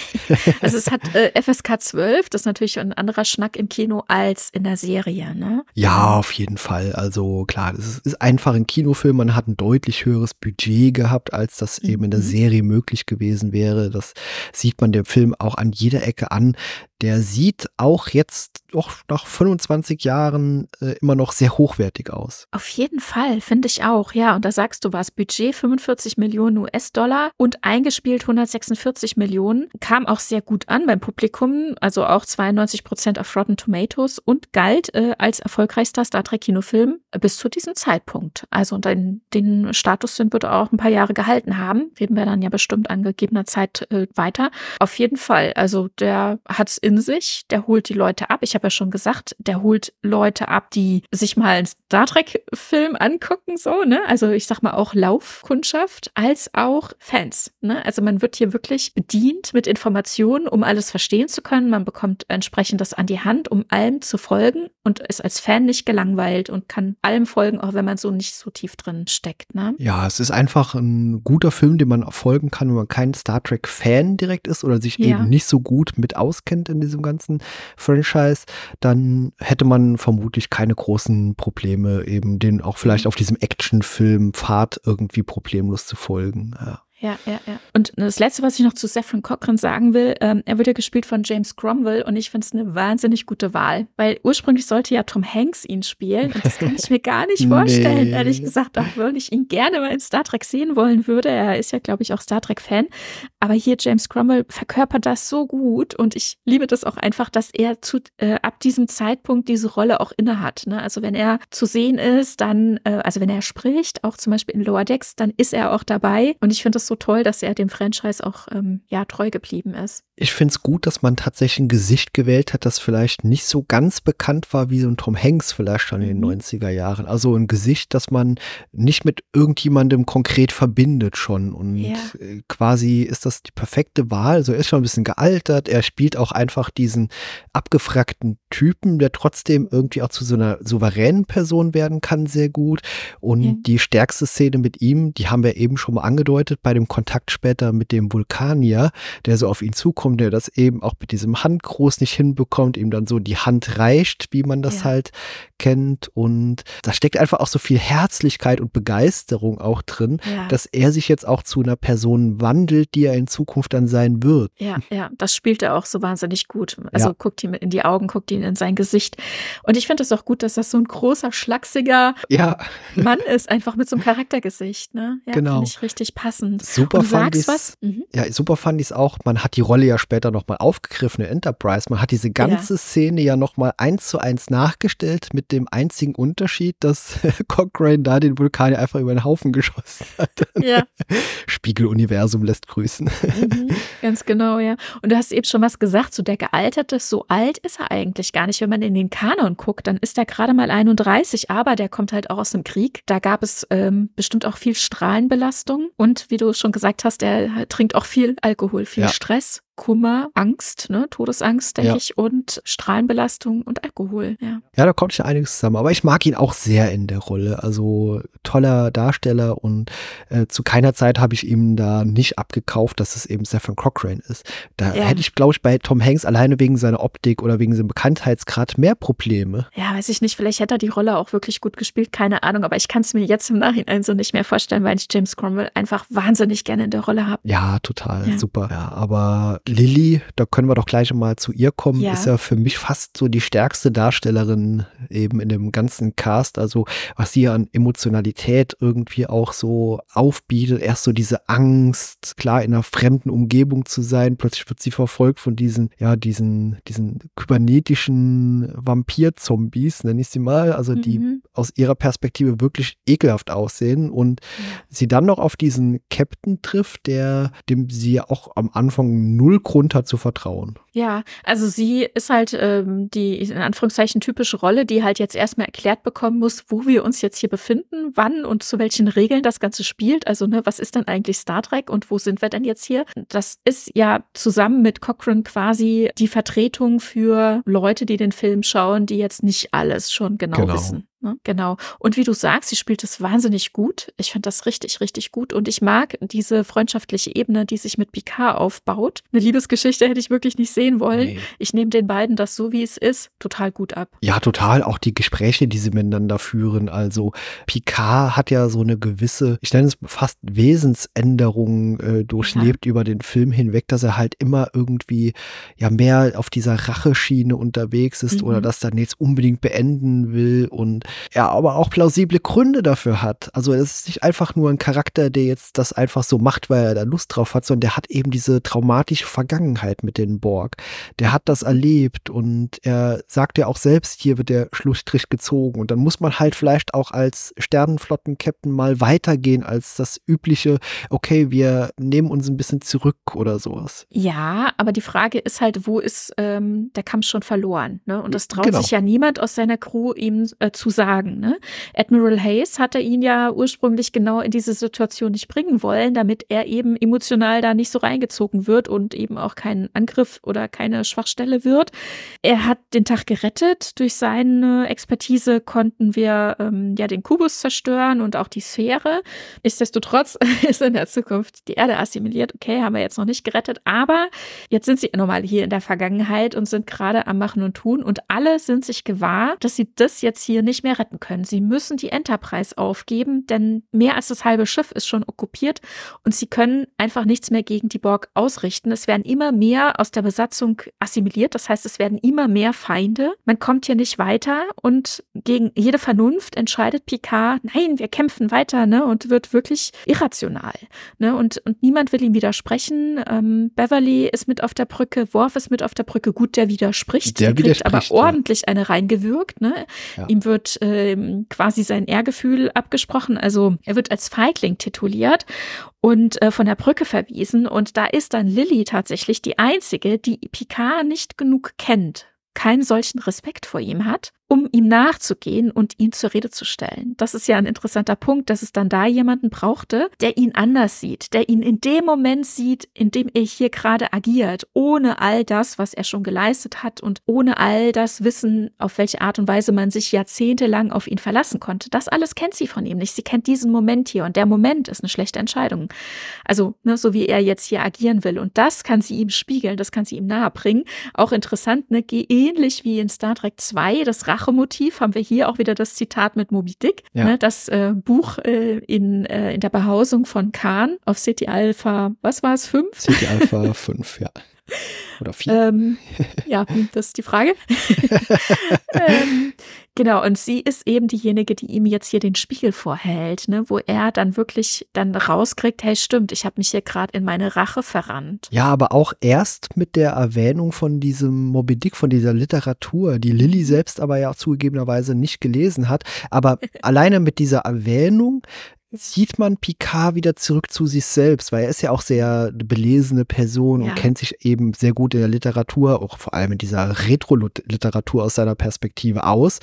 Also es hat äh, FSK 12, das ist natürlich ein anderer Schnack im Kino als in der Serie, ne? Ja, auf jeden Fall. Also klar, das ist einfach ein Kinofilm, man hat ein deutlich höheres Budget gehabt, als das eben in der mhm. Serie möglich gewesen wäre. Das sieht man dem Film auch an jeder Ecke an der sieht auch jetzt doch nach 25 Jahren äh, immer noch sehr hochwertig aus. Auf jeden Fall, finde ich auch. Ja, und da sagst du was. Budget 45 Millionen US-Dollar und eingespielt 146 Millionen. Kam auch sehr gut an beim Publikum, also auch 92 Prozent auf Rotten Tomatoes und galt äh, als erfolgreichster Star Trek Kinofilm bis zu diesem Zeitpunkt. Also den, den Status sind wird auch ein paar Jahre gehalten haben. Reden wir dann ja bestimmt an gegebener Zeit äh, weiter. Auf jeden Fall. Also der hat es in sich. Der holt die Leute ab. Ich habe ja schon gesagt, der holt Leute ab, die sich mal einen Star Trek-Film angucken, so, ne? Also ich sag mal auch Laufkundschaft, als auch Fans. Ne? Also man wird hier wirklich bedient mit Informationen, um alles verstehen zu können. Man bekommt entsprechend das an die Hand, um allem zu folgen und ist als Fan nicht gelangweilt und kann allem folgen, auch wenn man so nicht so tief drin steckt. Ne? Ja, es ist einfach ein guter Film, den man folgen kann, wenn man kein Star Trek-Fan direkt ist oder sich ja. eben nicht so gut mit auskennt in diesem ganzen Franchise, dann hätte man vermutlich keine großen Probleme, eben den auch vielleicht mhm. auf diesem Actionfilm-Pfad irgendwie problemlos zu folgen. Ja. Ja, ja, ja. Und das Letzte, was ich noch zu Saffron Cochran sagen will, ähm, er wird ja gespielt von James Cromwell und ich finde es eine wahnsinnig gute Wahl, weil ursprünglich sollte ja Tom Hanks ihn spielen und das kann ich mir gar nicht vorstellen, nee. ehrlich gesagt, auch wenn ich ihn gerne mal in Star Trek sehen wollen würde. Er ist ja, glaube ich, auch Star Trek-Fan, aber hier James Cromwell verkörpert das so gut und ich liebe das auch einfach, dass er zu, äh, ab diesem Zeitpunkt diese Rolle auch innehat. Ne? Also wenn er zu sehen ist, dann, äh, also wenn er spricht, auch zum Beispiel in Lower Decks, dann ist er auch dabei und ich finde das so toll, dass er dem Franchise auch ähm, ja treu geblieben ist. Ich finde es gut, dass man tatsächlich ein Gesicht gewählt hat, das vielleicht nicht so ganz bekannt war wie so ein Tom Hanks vielleicht schon in den 90er mhm. Jahren. Also ein Gesicht, das man nicht mit irgendjemandem konkret verbindet schon. Und ja. Äh, quasi ist das die perfekte Wahl. So er ist schon ein bisschen gealtert. Er spielt auch einfach diesen abgefragten Typen, der trotzdem irgendwie auch zu so einer souveränen Person werden kann, sehr gut. Und ja. die stärkste Szene mit ihm, die haben wir eben schon mal angedeutet bei dem Kontakt später mit dem Vulkanier, der so auf ihn zukommt, der das eben auch mit diesem Handgruß nicht hinbekommt, ihm dann so die Hand reicht, wie man das ja. halt kennt. Und da steckt einfach auch so viel Herzlichkeit und Begeisterung auch drin, ja. dass er sich jetzt auch zu einer Person wandelt, die er in Zukunft dann sein wird. Ja, ja, das spielt er auch so wahnsinnig gut. Also ja. guckt ihm in die Augen, guckt ihn in sein Gesicht. Und ich finde es auch gut, dass das so ein großer, schlachsiger ja. Mann ist, einfach mit so einem Charaktergesicht. Ne? Ja, genau. Finde ich richtig passend. Super fand ich mhm. Ja, super fand ich es auch. Man hat die Rolle ja später nochmal aufgegriffen in Enterprise. Man hat diese ganze ja. Szene ja nochmal eins zu eins nachgestellt mit dem einzigen Unterschied, dass Cochrane da den Vulkan einfach über den Haufen geschossen hat. Ja. Spiegeluniversum lässt grüßen. Mhm, ganz genau, ja. Und du hast eben schon was gesagt, so der gealterte, so alt ist er eigentlich gar nicht. Wenn man in den Kanon guckt, dann ist er gerade mal 31, aber der kommt halt auch aus dem Krieg. Da gab es ähm, bestimmt auch viel Strahlenbelastung und wie du schon gesagt hast, er trinkt auch viel Alkohol, viel ja. Stress. Kummer, Angst, ne, Todesangst, denke ja. ich, und Strahlenbelastung und Alkohol. Ja. ja, da kommt ja einiges zusammen. Aber ich mag ihn auch sehr in der Rolle. Also toller Darsteller und äh, zu keiner Zeit habe ich ihm da nicht abgekauft, dass es eben Stephen Cochrane ist. Da ja. hätte ich, glaube ich, bei Tom Hanks alleine wegen seiner Optik oder wegen seinem Bekanntheitsgrad mehr Probleme. Ja, weiß ich nicht. Vielleicht hätte er die Rolle auch wirklich gut gespielt, keine Ahnung. Aber ich kann es mir jetzt im Nachhinein so nicht mehr vorstellen, weil ich James Cromwell einfach wahnsinnig gerne in der Rolle habe. Ja, total. Ja. Super. Ja, aber Lilly, da können wir doch gleich mal zu ihr kommen, ja. ist ja für mich fast so die stärkste Darstellerin eben in dem ganzen Cast. Also was sie an Emotionalität irgendwie auch so aufbietet. Erst so diese Angst, klar in einer fremden Umgebung zu sein. Plötzlich wird sie verfolgt von diesen, ja, diesen, diesen kybernetischen Vampir-Zombies, nenne ich sie mal. Also die mhm. aus ihrer Perspektive wirklich ekelhaft aussehen. Und ja. sie dann noch auf diesen Captain trifft, der, dem sie auch am Anfang null Grund hat zu vertrauen. Ja, also sie ist halt ähm, die in Anführungszeichen typische Rolle, die halt jetzt erstmal erklärt bekommen muss, wo wir uns jetzt hier befinden, wann und zu welchen Regeln das Ganze spielt. Also, ne, was ist denn eigentlich Star Trek und wo sind wir denn jetzt hier? Das ist ja zusammen mit Cochrane quasi die Vertretung für Leute, die den Film schauen, die jetzt nicht alles schon genau, genau. wissen. Ne? Genau. Und wie du sagst, sie spielt es wahnsinnig gut. Ich finde das richtig, richtig gut. Und ich mag diese freundschaftliche Ebene, die sich mit Picard aufbaut. Eine Liebesgeschichte hätte ich wirklich nicht sehen wollen. Nee. Ich nehme den beiden das so, wie es ist, total gut ab. Ja, total. Auch die Gespräche, die sie miteinander führen. Also Picard hat ja so eine gewisse, ich nenne es fast Wesensänderung äh, durchlebt ja. über den Film hinweg, dass er halt immer irgendwie ja mehr auf dieser Racheschiene unterwegs ist mhm. oder das dann jetzt unbedingt beenden will und er aber auch plausible Gründe dafür hat. Also es ist nicht einfach nur ein Charakter, der jetzt das einfach so macht, weil er da Lust drauf hat, sondern der hat eben diese traumatische Vergangenheit mit den Borg. Der hat das erlebt und er sagt ja auch selbst, hier wird der Schlussstrich gezogen und dann muss man halt vielleicht auch als Sternenflotten-Captain mal weitergehen als das übliche, okay, wir nehmen uns ein bisschen zurück oder sowas. Ja, aber die Frage ist halt, wo ist ähm, der Kampf schon verloren? Ne? Und das traut genau. sich ja niemand aus seiner Crew ihm äh, zu sagen. Ne? Admiral Hayes hatte ihn ja ursprünglich genau in diese Situation nicht bringen wollen, damit er eben emotional da nicht so reingezogen wird und eben auch kein Angriff oder keine Schwachstelle wird. Er hat den Tag gerettet. Durch seine Expertise konnten wir ähm, ja den Kubus zerstören und auch die Sphäre. Nichtsdestotrotz ist in der Zukunft die Erde assimiliert. Okay, haben wir jetzt noch nicht gerettet, aber jetzt sind sie nochmal hier in der Vergangenheit und sind gerade am Machen und Tun und alle sind sich gewahr, dass sie das jetzt hier nicht mehr retten können. Sie müssen die Enterprise aufgeben, denn mehr als das halbe Schiff ist schon okkupiert und sie können einfach nichts mehr gegen die Borg ausrichten. Es werden immer mehr aus der Besatzung assimiliert, das heißt, es werden immer mehr Feinde. Man kommt hier nicht weiter und gegen jede Vernunft entscheidet Picard, nein, wir kämpfen weiter, ne, und wird wirklich irrational, ne, und, und niemand will ihm widersprechen. Ähm, Beverly ist mit auf der Brücke, Worf ist mit auf der Brücke, gut, der widerspricht, der, der kriegt aber ordentlich ja. eine reingewürgt, ne, ja. ihm wird ähm, quasi sein Ehrgefühl abgesprochen, also er wird als Feigling tituliert und äh, von der Brücke verwiesen. Und da ist dann Lilly tatsächlich die einzige, die Picard nicht genug kennt, keinen solchen Respekt vor ihm hat um ihm nachzugehen und ihn zur Rede zu stellen. Das ist ja ein interessanter Punkt, dass es dann da jemanden brauchte, der ihn anders sieht, der ihn in dem Moment sieht, in dem er hier gerade agiert, ohne all das, was er schon geleistet hat und ohne all das Wissen, auf welche Art und Weise man sich jahrzehntelang auf ihn verlassen konnte. Das alles kennt sie von ihm nicht. Sie kennt diesen Moment hier und der Moment ist eine schlechte Entscheidung. Also, ne, so wie er jetzt hier agieren will. Und das kann sie ihm spiegeln, das kann sie ihm nahebringen. Auch interessant, ne, ähnlich wie in Star Trek 2, das Rachemotiv haben wir hier auch wieder das Zitat mit Moby Dick, ja. ne, das äh, Buch äh, in, äh, in der Behausung von Khan auf City Alpha, was war es, 5? City Alpha 5, ja. Oder vier? Ähm, ja, das ist die Frage. ähm, genau, und sie ist eben diejenige, die ihm jetzt hier den Spiegel vorhält, ne, wo er dann wirklich dann rauskriegt, hey, stimmt, ich habe mich hier gerade in meine Rache verrannt. Ja, aber auch erst mit der Erwähnung von diesem Moby Dick, von dieser Literatur, die Lilly selbst aber ja auch zugegebenerweise nicht gelesen hat. Aber alleine mit dieser Erwähnung sieht man Picard wieder zurück zu sich selbst, weil er ist ja auch sehr belesene Person ja. und kennt sich eben sehr gut in der Literatur, auch vor allem in dieser Retro-Literatur aus seiner Perspektive aus.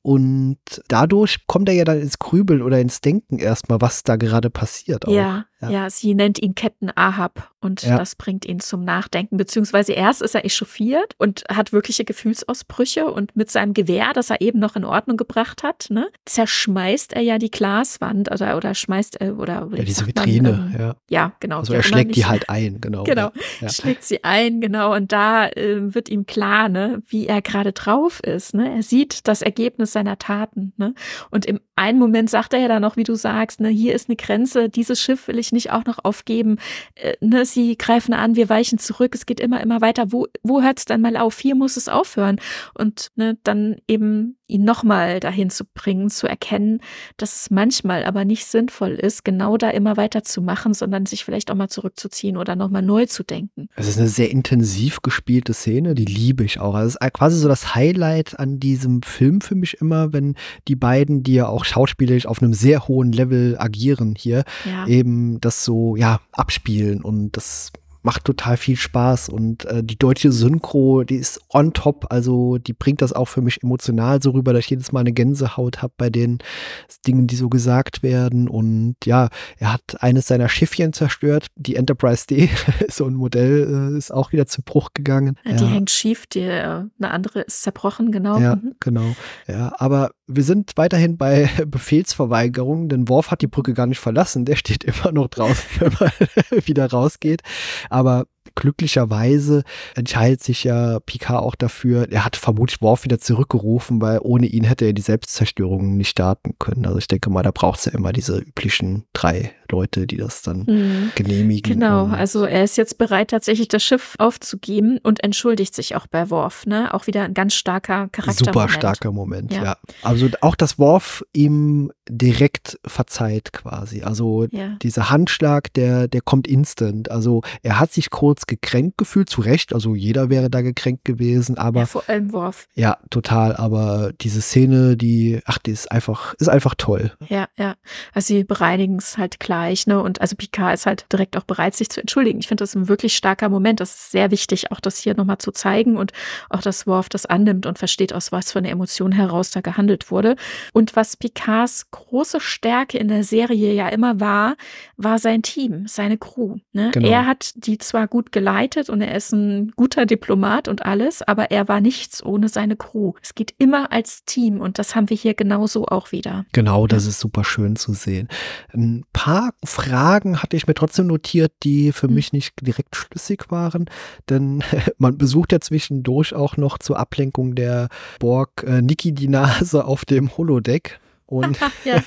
Und dadurch kommt er ja dann ins Grübeln oder ins Denken erstmal, was da gerade passiert. Auch. Ja, ja. ja, sie nennt ihn Captain Ahab und ja. das bringt ihn zum Nachdenken, beziehungsweise erst ist er echauffiert und hat wirkliche Gefühlsausbrüche und mit seinem Gewehr, das er eben noch in Ordnung gebracht hat, ne, zerschmeißt er ja die Glaswand oder, oder schmeißt er oder, oder ja, diese Vitrine, man, ähm, ja. Ja, genau. Also er schlägt die halt ein, genau. Genau, ja. schlägt sie ein, genau und da äh, wird ihm klar, ne, wie er gerade drauf ist, ne? Er sieht das Ergebnis seiner Taten, ne? Und im einen Moment sagt er ja dann noch, wie du sagst, ne, hier ist eine Grenze, dieses Schiff will ich nicht auch noch aufgeben, äh, ne, sie greifen an, wir weichen zurück, es geht immer, immer weiter. Wo, wo hört es dann mal auf? Hier muss es aufhören. Und ne, dann eben ihn nochmal dahin zu bringen, zu erkennen, dass es manchmal aber nicht sinnvoll ist, genau da immer weiterzumachen, sondern sich vielleicht auch mal zurückzuziehen oder nochmal neu zu denken. Es ist eine sehr intensiv gespielte Szene, die liebe ich auch. Also es ist quasi so das Highlight an diesem Film für mich immer, wenn die beiden, die ja auch schauspielerisch auf einem sehr hohen Level agieren hier, ja. eben das so, ja, abspielen und das macht total viel Spaß und äh, die deutsche Synchro, die ist on top, also die bringt das auch für mich emotional so rüber, dass ich jedes Mal eine Gänsehaut habe bei den Dingen, die so gesagt werden und ja, er hat eines seiner Schiffchen zerstört, die Enterprise D, so ein Modell äh, ist auch wieder zu Bruch gegangen. Ja, die ja. hängt schief, die, äh, eine andere ist zerbrochen, genau. Ja, mhm. genau. Ja, aber wir sind weiterhin bei Befehlsverweigerung, denn Worf hat die Brücke gar nicht verlassen, der steht immer noch draußen, wenn man wieder rausgeht. Aber glücklicherweise entscheidet sich ja Picard auch dafür, er hat vermutlich Worf wieder zurückgerufen, weil ohne ihn hätte er die Selbstzerstörung nicht starten können. Also ich denke mal, da braucht es ja immer diese üblichen drei Leute, die das dann mhm. genehmigen. Genau, also er ist jetzt bereit, tatsächlich das Schiff aufzugeben und entschuldigt sich auch bei Worf. Ne? Auch wieder ein ganz starker Charakter. Super starker Moment, ja. ja. Also auch das Worf ihm direkt verzeiht quasi. Also ja. dieser Handschlag, der, der kommt instant. Also er hat sich kurz gekränkt gefühlt, zu Recht. Also jeder wäre da gekränkt gewesen, aber. Ja, vor allem Worf. Ja, total. Aber diese Szene, die, ach, die ist einfach, ist einfach toll. Ja, ja. Also sie bereinigen es halt gleich, ne? Und also Picard ist halt direkt auch bereit, sich zu entschuldigen. Ich finde das ein wirklich starker Moment. Das ist sehr wichtig, auch das hier nochmal zu zeigen und auch, dass Worf das annimmt und versteht, aus was für einer Emotion heraus da gehandelt wurde. Und was Picards große Stärke in der Serie ja immer war, war sein Team, seine Crew. Ne? Genau. Er hat die zwar gut geleitet und er ist ein guter Diplomat und alles, aber er war nichts ohne seine Crew. Es geht immer als Team und das haben wir hier genauso auch wieder. Genau, das ist super schön zu sehen. Ein paar Fragen hatte ich mir trotzdem notiert, die für mhm. mich nicht direkt schlüssig waren, denn man besucht ja zwischendurch auch noch zur Ablenkung der Borg äh, Niki die Nase auf dem Holodeck. Und ja,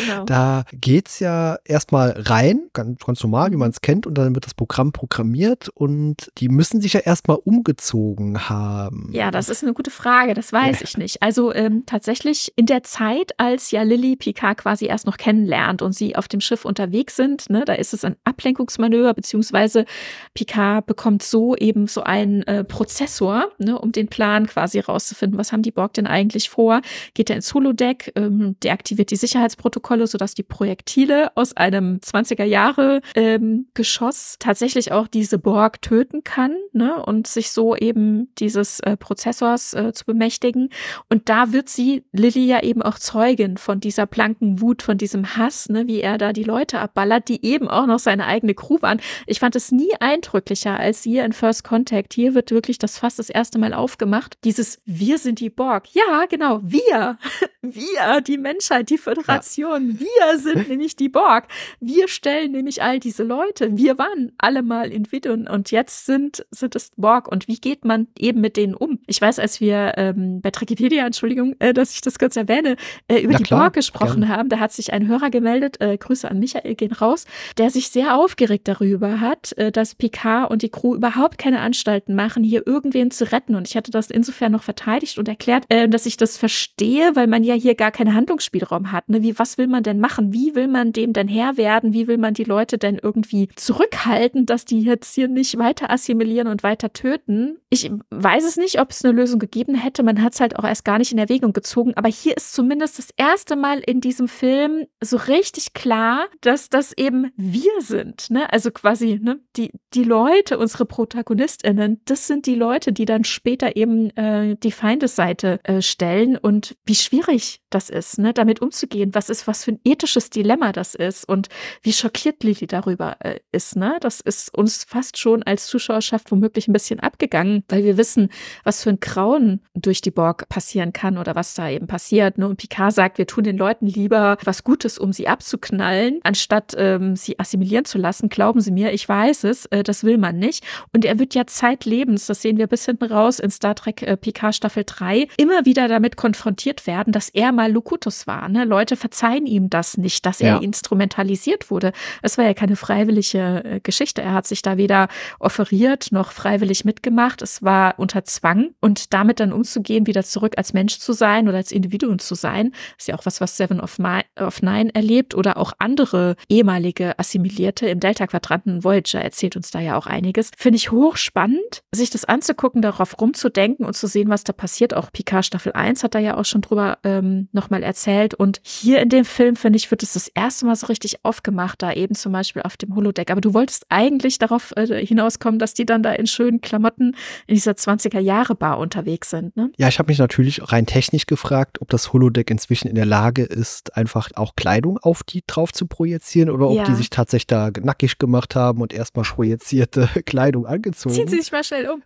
genau. da geht es ja erstmal rein, ganz, ganz normal, wie mhm. man es kennt, und dann wird das Programm programmiert und die müssen sich ja erstmal umgezogen haben. Ja, das ist eine gute Frage, das weiß ja. ich nicht. Also ähm, tatsächlich in der Zeit, als ja Lilly Picard quasi erst noch kennenlernt und sie auf dem Schiff unterwegs sind, ne, da ist es ein Ablenkungsmanöver, beziehungsweise Picard bekommt so eben so einen äh, Prozessor, ne, um den Plan quasi rauszufinden, was haben die Borg denn eigentlich vor, geht er ins Holodeck, äh, ähm, deaktiviert die Sicherheitsprotokolle, sodass die Projektile aus einem 20er Jahre ähm, Geschoss tatsächlich auch diese Borg töten kann ne, und sich so eben dieses äh, Prozessors äh, zu bemächtigen. Und da wird sie, Lilly ja eben auch Zeugin von dieser blanken Wut, von diesem Hass, ne, wie er da die Leute abballert, die eben auch noch seine eigene Crew waren. Ich fand es nie eindrücklicher als hier in First Contact. Hier wird wirklich das fast das erste Mal aufgemacht. Dieses Wir sind die Borg. Ja, genau, wir. wir die Menschheit, die Föderation. Ja. Wir sind nämlich die Borg. Wir stellen nämlich all diese Leute. Wir waren alle mal in Vidun und jetzt sind, sind es Borg. Und wie geht man eben mit denen um? Ich weiß, als wir ähm, bei Trakipedia, Entschuldigung, äh, dass ich das kurz erwähne, äh, über Na die klar, Borg gesprochen gern. haben, da hat sich ein Hörer gemeldet, äh, Grüße an Michael gehen raus, der sich sehr aufgeregt darüber hat, äh, dass Picard und die Crew überhaupt keine Anstalten machen, hier irgendwen zu retten. Und ich hatte das insofern noch verteidigt und erklärt, äh, dass ich das verstehe, weil man ja hier gar keine Handlungsspielraum hat. Ne? Wie, was will man denn machen? Wie will man dem denn Herr werden? Wie will man die Leute denn irgendwie zurückhalten, dass die jetzt hier nicht weiter assimilieren und weiter töten? Ich weiß es nicht, ob es eine Lösung gegeben hätte. Man hat es halt auch erst gar nicht in Erwägung gezogen. Aber hier ist zumindest das erste Mal in diesem Film so richtig klar, dass das eben wir sind. Ne? Also quasi ne? die, die Leute, unsere ProtagonistInnen, das sind die Leute, die dann später eben äh, die Feindesseite äh, stellen. Und wie schwierig das ist, ne, damit umzugehen, was ist, was für ein ethisches Dilemma das ist und wie schockiert Lili darüber äh, ist, ne? Das ist uns fast schon als Zuschauerschaft womöglich ein bisschen abgegangen, weil wir wissen, was für ein Grauen durch die Borg passieren kann oder was da eben passiert. Ne? Und Picard sagt, wir tun den Leuten lieber was Gutes, um sie abzuknallen, anstatt ähm, sie assimilieren zu lassen. Glauben Sie mir, ich weiß es, äh, das will man nicht. Und er wird ja zeitlebens, das sehen wir bis hinten raus in Star Trek äh, Picard Staffel 3, immer wieder damit konfrontiert werden, dass er mal Locutus war. Ne? Leute verzeihen ihm das nicht, dass er instrumentalisiert wurde. Es war ja keine freiwillige äh, Geschichte. Er hat sich da weder offeriert noch freiwillig mitgemacht. Es war unter Zwang und damit dann umzugehen, wieder zurück als Mensch zu sein oder als Individuum zu sein, ist ja auch was, was Seven of, of Nine erlebt oder auch andere ehemalige Assimilierte im Delta-Quadranten. Voyager erzählt uns da ja auch einiges. Finde ich hochspannend, sich das anzugucken, darauf rumzudenken und zu sehen, was da passiert. Auch Picard Staffel 1 hat da ja auch schon drüber ähm, nochmal erzählt. Und hier in dem Film, finde ich, wird es das erste Mal so richtig aufgemacht, da eben zum Beispiel auf dem Holodeck. Aber du wolltest eigentlich darauf äh, hinauskommen, dass die dann da in schönen Klamotten in dieser 20er-Jahre-Bar unterwegs sind. Ne? Ja, ich habe mich natürlich rein technisch gefragt, ob das Holodeck inzwischen in der Lage ist, einfach auch Kleidung auf die drauf zu projizieren oder ob ja. die sich tatsächlich da nackig gemacht haben und erstmal projizierte Kleidung angezogen. Ziehen Sie sich mal schnell um.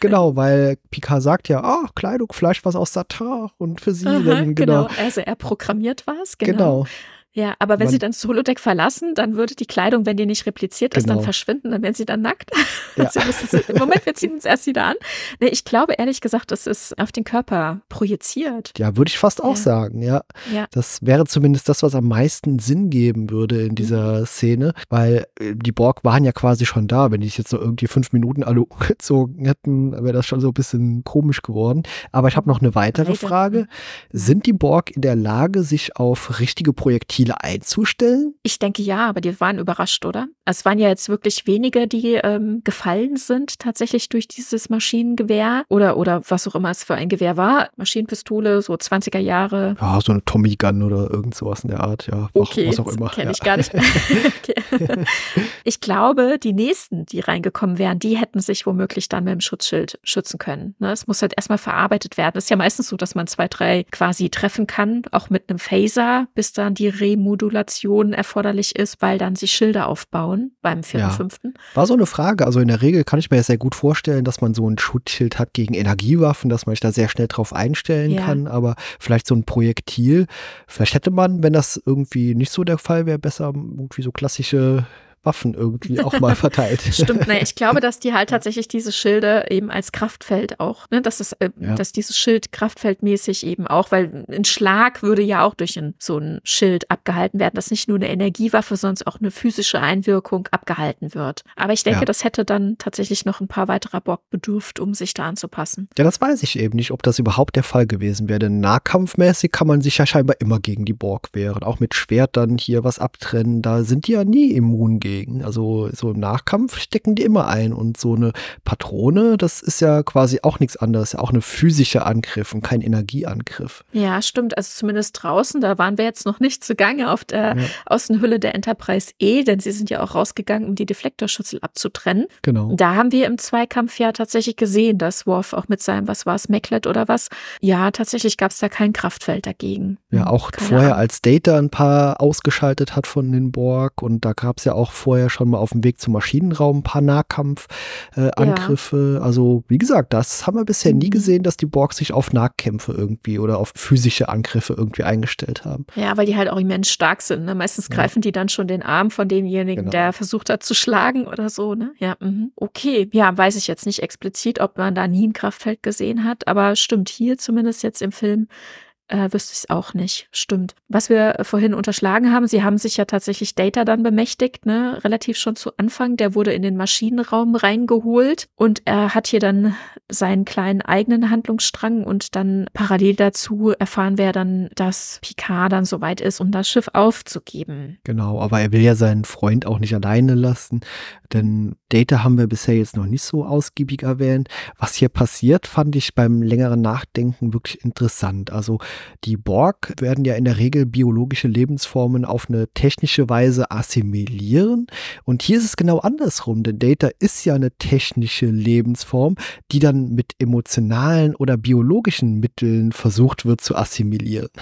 genau, weil Picard sagt ja, ah, Kleidung, vielleicht was aus Satar und für sie Aha, dann, genau. genau also er programmiert was, genau. genau. Ja, aber wenn Man- sie dann das Holodeck verlassen, dann würde die Kleidung, wenn die nicht repliziert ist, Genau. dann verschwinden, dann werden sie dann nackt. Ja. sie sie, Im Moment, wir ziehen uns erst wieder an. Nee, ich glaube ehrlich gesagt, das ist auf den Körper projiziert. Ja, würde ich fast auch Ja. sagen, ja. Ja. Das wäre zumindest das, was am meisten Sinn geben würde in dieser Szene, weil äh, die Borg waren ja quasi schon da. Wenn die sich jetzt noch irgendwie fünf Minuten alle umgezogen hätten, wäre das schon so ein bisschen komisch geworden. Aber ich habe noch eine weitere. Frage. Sind die Borg in der Lage, sich auf richtige Projektile einzustellen? Ich denke ja, aber die waren überrascht, oder? Es waren ja jetzt wirklich wenige, die ähm, gefallen sind, tatsächlich durch dieses Maschinengewehr oder, oder was auch immer es für ein Gewehr war. Maschinenpistole, so 20er Jahre. Ja, so eine Tommy Gun oder irgend sowas in der Art, ja. Okay, was auch immer. kenne ja. ich gar nicht. okay. Ich glaube, die nächsten, die reingekommen wären, die hätten sich womöglich dann mit dem Schutzschild schützen können. Ne? Es muss halt erstmal verarbeitet werden. Es ist ja meistens so, dass man zwei, drei quasi treffen kann, auch mit einem Phaser, bis dann die Remodulation erforderlich ist, weil dann sich Schilder aufbauen beim vierten, Ja. fünften. War so eine Frage. Also in der Regel kann ich mir ja sehr gut vorstellen, dass man so ein Schutzschild hat gegen Energiewaffen, dass man sich da sehr schnell drauf einstellen Ja. kann. Aber vielleicht so ein Projektil, vielleicht hätte man, wenn das irgendwie nicht so der Fall wäre, besser irgendwie so klassische Waffen irgendwie auch mal verteilt. Stimmt, ne, ich glaube, dass die halt tatsächlich diese Schilde eben als Kraftfeld auch, ne, dass es, äh, Ja. dass dieses Schild kraftfeldmäßig eben auch, weil ein Schlag würde ja auch durch ein, so ein Schild abgehalten werden, dass nicht nur eine Energiewaffe, sondern auch eine physische Einwirkung abgehalten wird. Aber ich denke, Ja. das hätte dann tatsächlich noch ein paar weiterer Bock bedurft, um sich da anzupassen. Ja, das weiß ich eben nicht, ob das überhaupt der Fall gewesen wäre. Denn nahkampfmäßig kann man sich ja scheinbar immer gegen die Borg wehren. Auch mit Schwert dann hier was abtrennen. Da sind die ja nie immun gegen. Also so im Nachkampf stecken die immer ein. Und so eine Patrone, das ist ja quasi auch nichts anderes. Ja auch eine physische Angriff und kein Energieangriff. Ja, stimmt. Also zumindest draußen, da waren wir jetzt noch nicht zugange auf der Ja. Außenhülle der Enterprise E, denn sie sind ja auch rausgegangen, um die Deflektorschüssel abzutrennen. Genau. Da haben wir im Zweikampf ja tatsächlich gesehen, dass Worf auch mit seinem, was war es, Maclet oder was? Ja, tatsächlich gab es da kein Kraftfeld dagegen. Ja, auch keine vorher, Ahnung. als Data ein paar ausgeschaltet hat von den Borg und da gab es ja auch vorher schon mal auf dem Weg zum Maschinenraum ein paar Nahkampfangriffe. Äh, Angriffe. Also, wie gesagt, das haben wir bisher nie Mhm. gesehen, dass die Borg sich auf Nahkämpfe irgendwie oder auf physische Angriffe irgendwie eingestellt haben. Ja, weil die halt auch immens stark sind. Ne? Meistens Ja. greifen die dann schon den Arm von demjenigen, Genau. der versucht hat zu schlagen oder so. Ne? Ja, mhm. okay. Ja, weiß ich jetzt nicht explizit, ob man da nie ein Kraftfeld gesehen hat, aber stimmt hier zumindest jetzt im Film. Äh, wüsste ich auch nicht. Stimmt. Was wir äh, vorhin unterschlagen haben, sie haben sich ja tatsächlich Data dann bemächtigt, ne? Relativ schon zu Anfang. Der wurde in den Maschinenraum reingeholt und er hat hier dann seinen kleinen eigenen Handlungsstrang und dann parallel dazu erfahren wir dann, dass Picard dann soweit ist, um das Schiff aufzugeben. Genau, aber er will ja seinen Freund auch nicht alleine lassen, denn Data haben wir bisher jetzt noch nicht so ausgiebig erwähnt. Was hier passiert, fand ich beim längeren Nachdenken wirklich interessant. Also die Borg werden ja in der Regel biologische Lebensformen auf eine technische Weise assimilieren. Und hier ist es genau andersrum, denn Data ist ja eine technische Lebensform, die dann mit emotionalen oder biologischen Mitteln versucht wird zu assimilieren.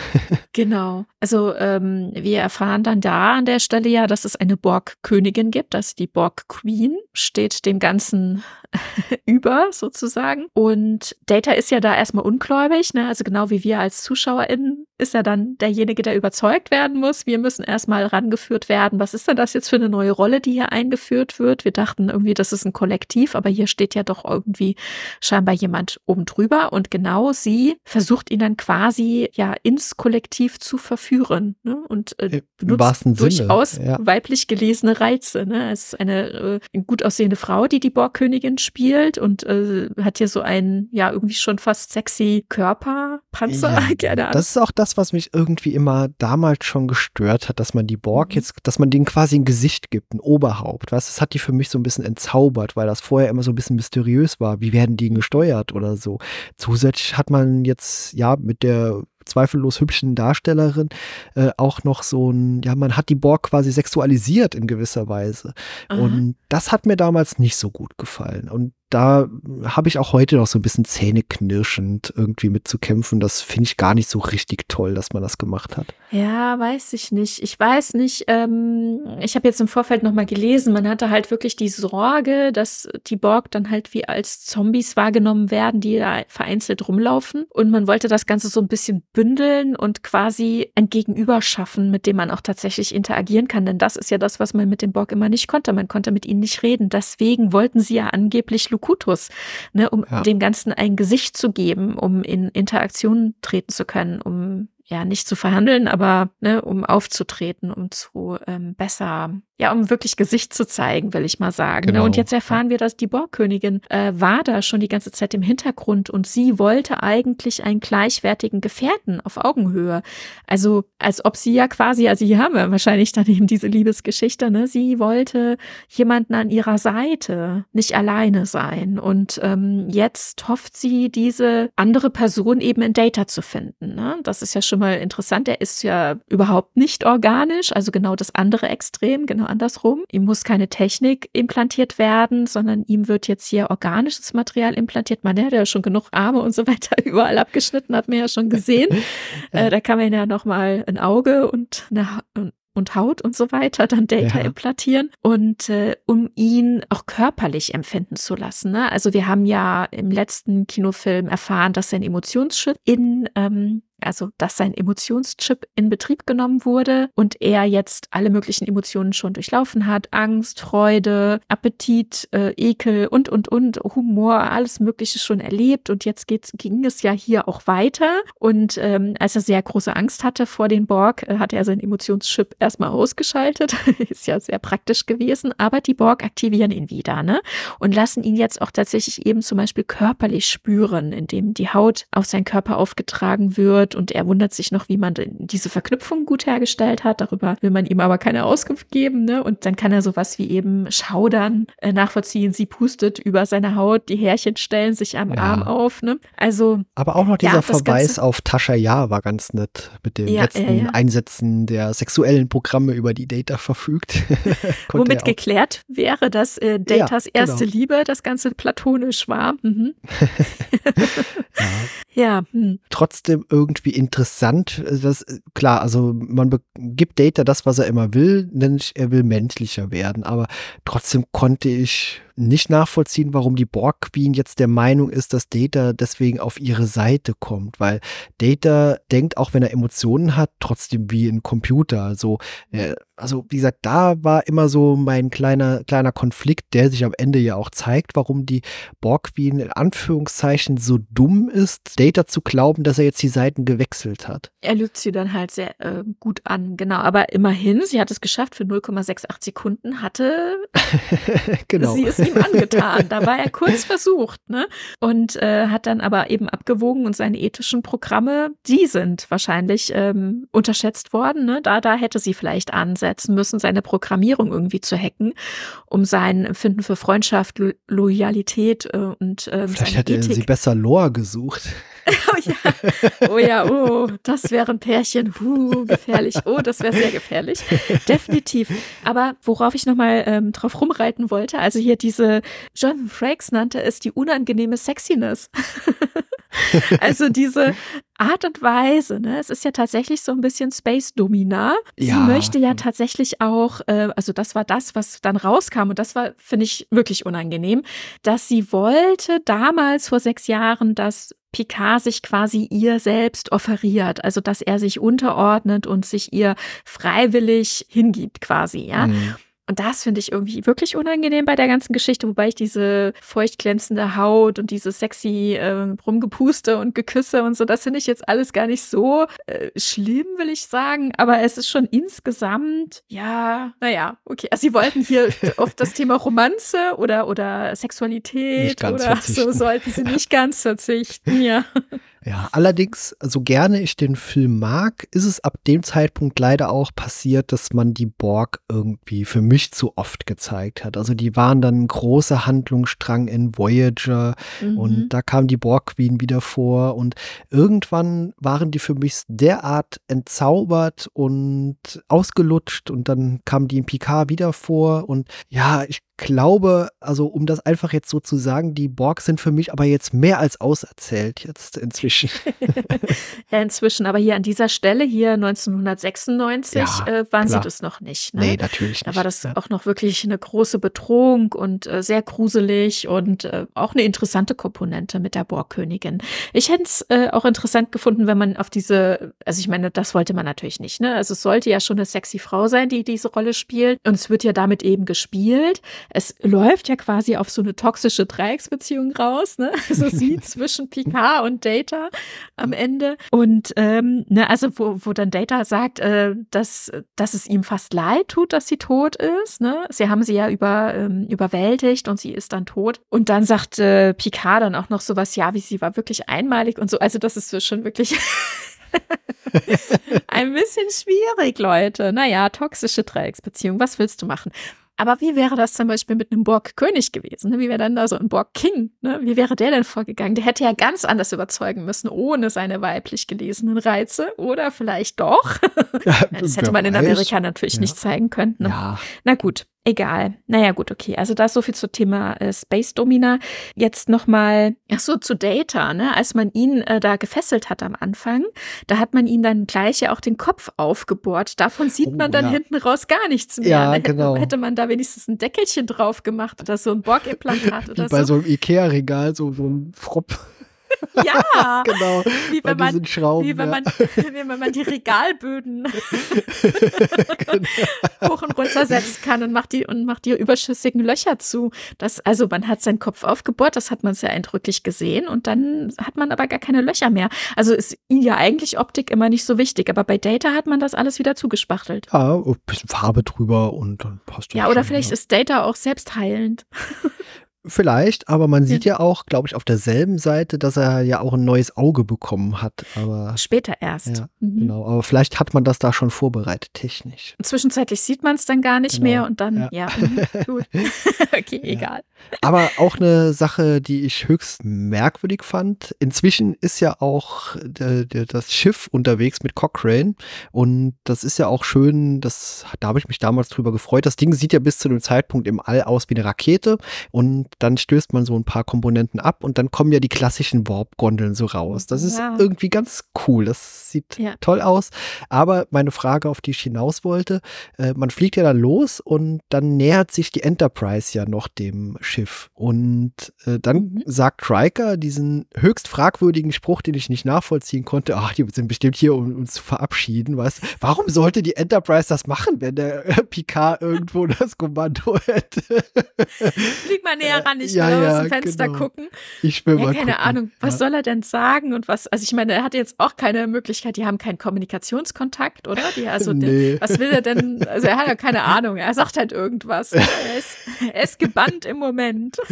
Genau. Also ähm, wir erfahren dann da an der Stelle ja, dass es eine Borg-Königin gibt, also die Borg-Queen steht dem Ganzen über sozusagen. Und Data ist ja da erstmal ungläubig, ne? also genau wie wir als ZuschauerInnen ist er dann derjenige, der überzeugt werden muss. Wir müssen erstmal rangeführt werden. Was ist denn das jetzt für eine neue Rolle, die hier eingeführt wird? Wir dachten irgendwie, das ist ein Kollektiv, aber hier steht ja doch irgendwie scheinbar jemand oben drüber. Und genau sie versucht ihn dann quasi ja ins Kollektiv zu verführen ne? und äh, benutzt durchaus ja. weiblich gelesene Reize. Ne? Es ist eine äh, gut aussehende Frau, die die Borgkönigin spielt und äh, hat hier so einen ja irgendwie schon fast sexy Körperpanzer. Ja, Keine Ahnung. Das ist auch das, was mich irgendwie immer damals schon gestört hat, dass man die Borg Mhm. jetzt, dass man denen quasi ein Gesicht gibt, ein Oberhaupt. Weißt, das hat die für mich so ein bisschen entzaubert, weil das vorher immer so ein bisschen mysteriös war. Wie werden die gesteuert oder so? Zusätzlich hat man jetzt ja mit der zweifellos hübschen Darstellerin äh, auch noch so ein, ja, man hat die Borg quasi sexualisiert in gewisser Weise. Aha. Und das hat mir damals nicht so gut gefallen. Und da habe ich auch heute noch so ein bisschen zähneknirschend irgendwie mitzukämpfen. Das finde ich gar nicht so richtig toll, dass man das gemacht hat. Ja, weiß ich nicht. Ich weiß nicht. Ähm, ich habe jetzt im Vorfeld noch mal gelesen, man hatte halt wirklich die Sorge, dass die Borg dann halt wie als Zombies wahrgenommen werden, die da vereinzelt rumlaufen. Und man wollte das Ganze so ein bisschen bündeln und quasi ein Gegenüber schaffen, mit dem man auch tatsächlich interagieren kann. Denn das ist ja das, was man mit dem Borg immer nicht konnte. Man konnte mit ihnen nicht reden. Deswegen wollten sie ja angeblich Locutus, ne, um ja. dem Ganzen ein Gesicht zu geben, um in Interaktion treten zu können, um ja nicht zu verhandeln, aber ne, um aufzutreten, um zu ähm, besser ja, um wirklich Gesicht zu zeigen, will ich mal sagen. Ne? Genau. Und jetzt erfahren wir, dass die Borgkönigin äh, war da schon die ganze Zeit im Hintergrund und sie wollte eigentlich einen gleichwertigen Gefährten auf Augenhöhe. Also als ob sie ja quasi, also hier haben wir wahrscheinlich dann eben diese Liebesgeschichte, ne? Sie wollte jemanden an ihrer Seite, nicht alleine sein. Und ähm, jetzt hofft sie, diese andere Person eben in Data zu finden. Ne? Das ist ja schon mal interessant. Er ist ja überhaupt nicht organisch, also genau das andere Extrem, genau andersrum. Ihm muss keine Technik implantiert werden, sondern ihm wird jetzt hier organisches Material implantiert. Man hat ja schon genug Arme und so weiter überall abgeschnitten, hat man ja schon gesehen. Äh, da kann man ja noch mal ein Auge und eine, und Haut und so weiter dann Data ja. implantieren und äh, um ihn auch körperlich empfinden zu lassen. Ne? Also wir haben ja im letzten Kinofilm erfahren, dass sein Emotionschip in ähm, also dass sein Emotionschip in Betrieb genommen wurde und er jetzt alle möglichen Emotionen schon durchlaufen hat. Angst, Freude, Appetit, äh, Ekel und, und, und, Humor, alles Mögliche schon erlebt. Und jetzt geht's, ging es ja hier auch weiter. Und ähm, als er sehr große Angst hatte vor den Borg, äh, hatte er sein Emotionschip erstmal ausgeschaltet. Ist ja sehr praktisch gewesen. Aber die Borg aktivieren ihn wieder, ne? Und lassen ihn jetzt auch tatsächlich eben zum Beispiel körperlich spüren, indem die Haut auf seinen Körper aufgetragen wird wird und er wundert sich noch, wie man diese Verknüpfung gut hergestellt hat. Darüber will man ihm aber keine Auskunft geben. Ne? Und dann kann er sowas wie eben Schaudern äh, nachvollziehen. Sie pustet über seine Haut, die Härchen stellen sich am ja. Arm auf. Ne? Also, aber auch noch dieser ja, Verweis Ganze, auf Tascha Ja war ganz nett mit den ja, letzten Einsätzen der sexuellen Programme, über die Data verfügt. Womit geklärt wäre, dass äh, Datas genau. erste Liebe das Ganze platonisch war. Mhm. ja. Hm. Trotzdem irgendwie irgendwie interessant. Das, klar, also man gibt Data das, was er immer will, nämlich er will menschlicher werden. Aber trotzdem konnte ich nicht nachvollziehen, warum die Borg Queen jetzt der Meinung ist, dass Data deswegen auf ihre Seite kommt, weil Data denkt, auch wenn er Emotionen hat, trotzdem wie ein Computer. Also, äh, also wie gesagt, da war immer so mein kleiner, kleiner Konflikt, der sich am Ende ja auch zeigt, warum die Borg Queen in Anführungszeichen so dumm ist, Data zu glauben, dass er jetzt die Seiten gewechselt hat. Er lügt sie dann halt sehr äh, gut an, genau. Aber immerhin, sie hat es geschafft für 0,68 Sekunden, hatte genau. sie es ihm angetan. Da war er kurz versucht, ne? Und äh, hat dann aber eben abgewogen und seine ethischen Programme, die sind wahrscheinlich ähm, unterschätzt worden. Ne? Da, da hätte sie vielleicht ansetzen müssen, seine Programmierung irgendwie zu hacken, um sein Empfinden für Freundschaft, Lo Loyalität äh, und ähm, Vielleicht hätte Ethik. sie besser Lore gesucht. oh ja, oh ja, oh, das wäre ein Pärchen, huh, gefährlich. Oh, das wäre sehr gefährlich. Definitiv. Aber worauf ich nochmal ähm, drauf rumreiten wollte, also hier diese, Jonathan Frakes nannte es die unangenehme Sexiness. also diese Art und Weise, ne? Es ist ja tatsächlich so ein bisschen Space Domina. Sie ja. möchte ja tatsächlich auch, äh, also das war das, was dann rauskam und das war, finde ich, wirklich unangenehm, dass sie wollte damals vor sechs Jahren, dass Picard sich quasi ihr selbst offeriert, also dass er sich unterordnet und sich ihr freiwillig hingibt quasi, ja. Mhm. Und das finde ich irgendwie wirklich unangenehm bei der ganzen Geschichte, wobei ich diese feucht glänzende Haut und diese sexy äh, Rumgepuste und Geküsse und so, das finde ich jetzt alles gar nicht so äh, schlimm, will ich sagen. Aber es ist schon insgesamt, ja, naja, okay. Also sie wollten hier auf das Thema Romanze oder, oder Sexualität oder verzichten. so sollten sie nicht ganz verzichten, ja. Ja, allerdings, so gerne ich den Film mag, ist es ab dem Zeitpunkt leider auch passiert, dass man die Borg irgendwie für mich zu oft gezeigt hat. Also die waren dann ein großer Handlungsstrang in Voyager mhm. und da kam die Borg Queen wieder vor und irgendwann waren die für mich derart entzaubert und ausgelutscht und dann kam die in Picard wieder vor und ja, ich glaube, also um das einfach jetzt so zu sagen, die Borg sind für mich aber jetzt mehr als auserzählt jetzt inzwischen. ja, inzwischen, aber hier an dieser Stelle, hier 1996, ja, äh, waren klar. sie das noch nicht. Ne? Nee, natürlich nicht. Da war das ja. auch noch wirklich eine große Bedrohung und äh, sehr gruselig und äh, auch eine interessante Komponente mit der Borgkönigin. Ich hätte es äh, auch interessant gefunden, wenn man auf diese, also ich meine, das wollte man natürlich nicht, ne? Also es sollte ja schon eine sexy Frau sein, die diese Rolle spielt und es wird ja damit eben gespielt. Es läuft ja quasi auf so eine toxische Dreiecksbeziehung raus, ne? Also sie zwischen Picard und Data am Ende und ähm, ne, also wo, wo dann Data sagt, äh, dass, dass es ihm fast leid tut, dass sie tot ist, ne? Sie haben sie ja über, ähm, überwältigt und sie ist dann tot und dann sagt äh, Picard dann auch noch sowas, ja, wie sie war wirklich einmalig und so. Also das ist schon wirklich Ein bisschen schwierig, Leute. Naja, toxische Dreiecksbeziehung. Was willst du machen? Aber wie wäre das zum Beispiel mit einem Borg-König gewesen? Ne? Wie wäre dann da so ein Borg-King? Ne? Wie wäre der denn vorgegangen? Der hätte ja ganz anders überzeugen müssen, ohne seine weiblich gelesenen Reize. Oder vielleicht doch. das hätte man in Amerika natürlich ja. nicht zeigen können. Ne? Ja. Na gut, Egal. Naja, gut, okay. Also das so viel zum Thema äh, Space Domina. Jetzt nochmal, ach so, zu Data, ne? Als man ihn äh, da gefesselt hat am Anfang, da hat man ihn dann gleich ja auch den Kopf aufgebohrt. Davon sieht oh, man dann ja. hinten raus gar nichts mehr. Ja, ne? genau. Hätte man da wenigstens ein Deckelchen drauf gemacht oder so ein Borg-Implantat oder Wie bei so einem Ikea-Regal, so, so ein Fropp. Ja, genau. Wie wenn, man, Schrauben, wie, wenn ja. man, wie wenn man die Regalböden genau. hoch und runter setzen kann und macht die und macht die überschüssigen Löcher zu. Das, also man hat seinen Kopf aufgebohrt, das hat man sehr eindrücklich gesehen und dann hat man aber gar keine Löcher mehr. Also ist ihnen ja eigentlich Optik immer nicht so wichtig, aber bei Data hat man das alles wieder zugespachtelt. Ja, ein bisschen Farbe drüber und dann passt das. Ja, oder vielleicht ist Data auch selbst heilend. Vielleicht, aber man sieht ja, ja auch, glaube ich, auf derselben Seite, dass er ja auch ein neues Auge bekommen hat. Aber später erst. Ja, mhm. Genau, aber vielleicht hat man das da schon vorbereitet, technisch. Zwischenzeitlich sieht man es dann gar nicht genau. mehr und dann, ja, ja mhm, gut. okay, egal. Aber auch eine Sache, die ich höchst merkwürdig fand. Inzwischen ist ja auch äh, das Schiff unterwegs mit Cochrane und das ist ja auch schön, das, da habe ich mich damals drüber gefreut. Das Ding sieht ja bis zu dem Zeitpunkt im All aus wie eine Rakete und dann stößt man so ein paar Komponenten ab und dann kommen ja die klassischen Warp-Gondeln so raus. Das ist ja. irgendwie ganz cool. Das sieht ja. toll aus. Aber meine Frage, auf die ich hinaus wollte, äh, man fliegt ja dann los und dann nähert sich die Enterprise ja noch dem Schiff. Und äh, dann mhm. sagt Riker diesen höchst fragwürdigen Spruch, den ich nicht nachvollziehen konnte. Ach, die sind bestimmt hier, um uns zu verabschieden. Was? Warum sollte die Enterprise das machen, wenn der Picard irgendwo das Kommando hätte? Flieg mal näher ran, ich ja, will ja, aus dem Fenster genau. gucken. Ich will ja, mal keine gucken. Ahnung, was ja. soll er denn sagen und was, also ich meine, er hat jetzt auch keine Möglichkeit, die haben keinen Kommunikationskontakt, oder? Die, also, nee. der, was will er denn, also er hat ja keine Ahnung, er sagt halt irgendwas. Er ist, er ist gebannt im Moment.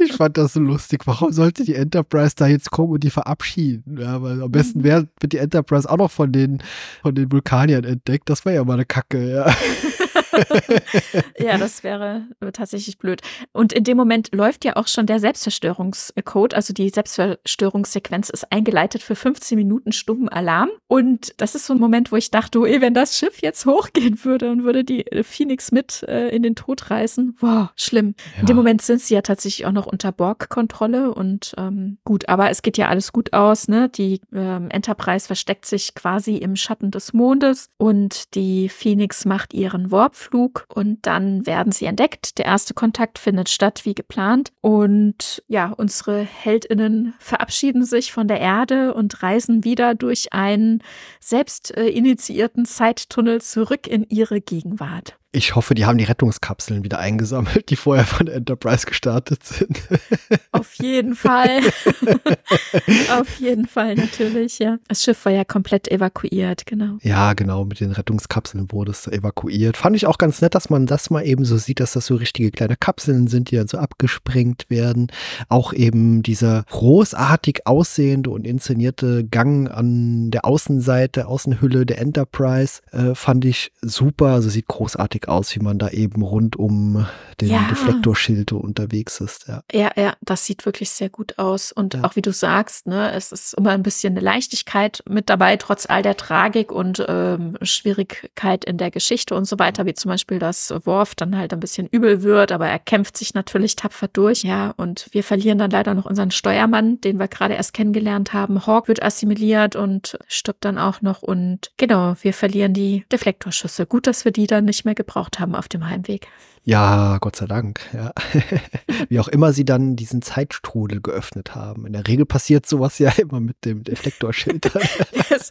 Ich fand das so lustig. Warum sollte die Enterprise da jetzt kommen und die verabschieden? Ja, weil am besten mhm. wäre, wird die Enterprise auch noch von den, von den Vulkaniern entdeckt. Das wäre ja mal eine Kacke, ja. ja, das wäre tatsächlich blöd. Und in dem Moment läuft ja auch schon der Selbstzerstörungscode, also die Selbstzerstörungssequenz ist eingeleitet für 15 Minuten stummen Alarm. Und das ist so ein Moment, wo ich dachte, oh, wenn das Schiff jetzt hochgehen würde und würde die äh, Phoenix mit äh, in den Tod reißen, wow, schlimm. Ja. In dem Moment sind sie ja tatsächlich auch noch unter Borg-Kontrolle und ähm, gut, aber es geht ja alles gut aus, ne? Die ähm, Enterprise versteckt sich quasi im Schatten des Mondes und die Phoenix macht ihren Warpflug Flug und dann werden sie entdeckt. Der erste Kontakt findet statt wie geplant und ja, unsere Heldinnen verabschieden sich von der Erde und reisen wieder durch einen selbst äh, initiierten Zeittunnel zurück in ihre Gegenwart. Ich hoffe, die haben die Rettungskapseln wieder eingesammelt, die vorher von Enterprise gestartet sind. Auf jeden Fall. Auf jeden Fall, natürlich, ja. Das Schiff war ja komplett evakuiert, genau. Ja, genau, mit den Rettungskapseln wurde es evakuiert. Fand ich auch ganz nett, dass man das mal eben so sieht, dass das so richtige kleine Kapseln sind, die dann so abgesprengt werden. Auch eben dieser großartig aussehende und inszenierte Gang an der Außenseite, Außenhülle der Enterprise äh, fand ich super. Also sieht großartig schick aus, wie man da eben rund um den Ja. Deflektorschild unterwegs ist. Ja. Ja, ja, das sieht wirklich sehr gut aus. Und Ja. auch wie du sagst, ne, es ist immer ein bisschen eine Leichtigkeit mit dabei, trotz all der Tragik und ähm, Schwierigkeit in der Geschichte und so weiter, wie zum Beispiel, dass Worf dann halt ein bisschen übel wird, aber er kämpft sich natürlich tapfer durch. Ja, und wir verlieren dann leider noch unseren Steuermann, den wir gerade erst kennengelernt haben. Hawk wird assimiliert und stirbt dann auch noch. Und genau, wir verlieren die Deflektorschüsse. Gut, dass wir die dann nicht mehr gebraucht haben auf dem Heimweg. Ja, Gott sei Dank. Ja. Wie auch immer sie dann diesen Zeitstrudel geöffnet haben. In der Regel passiert sowas ja immer mit dem Deflektorschild. Yes.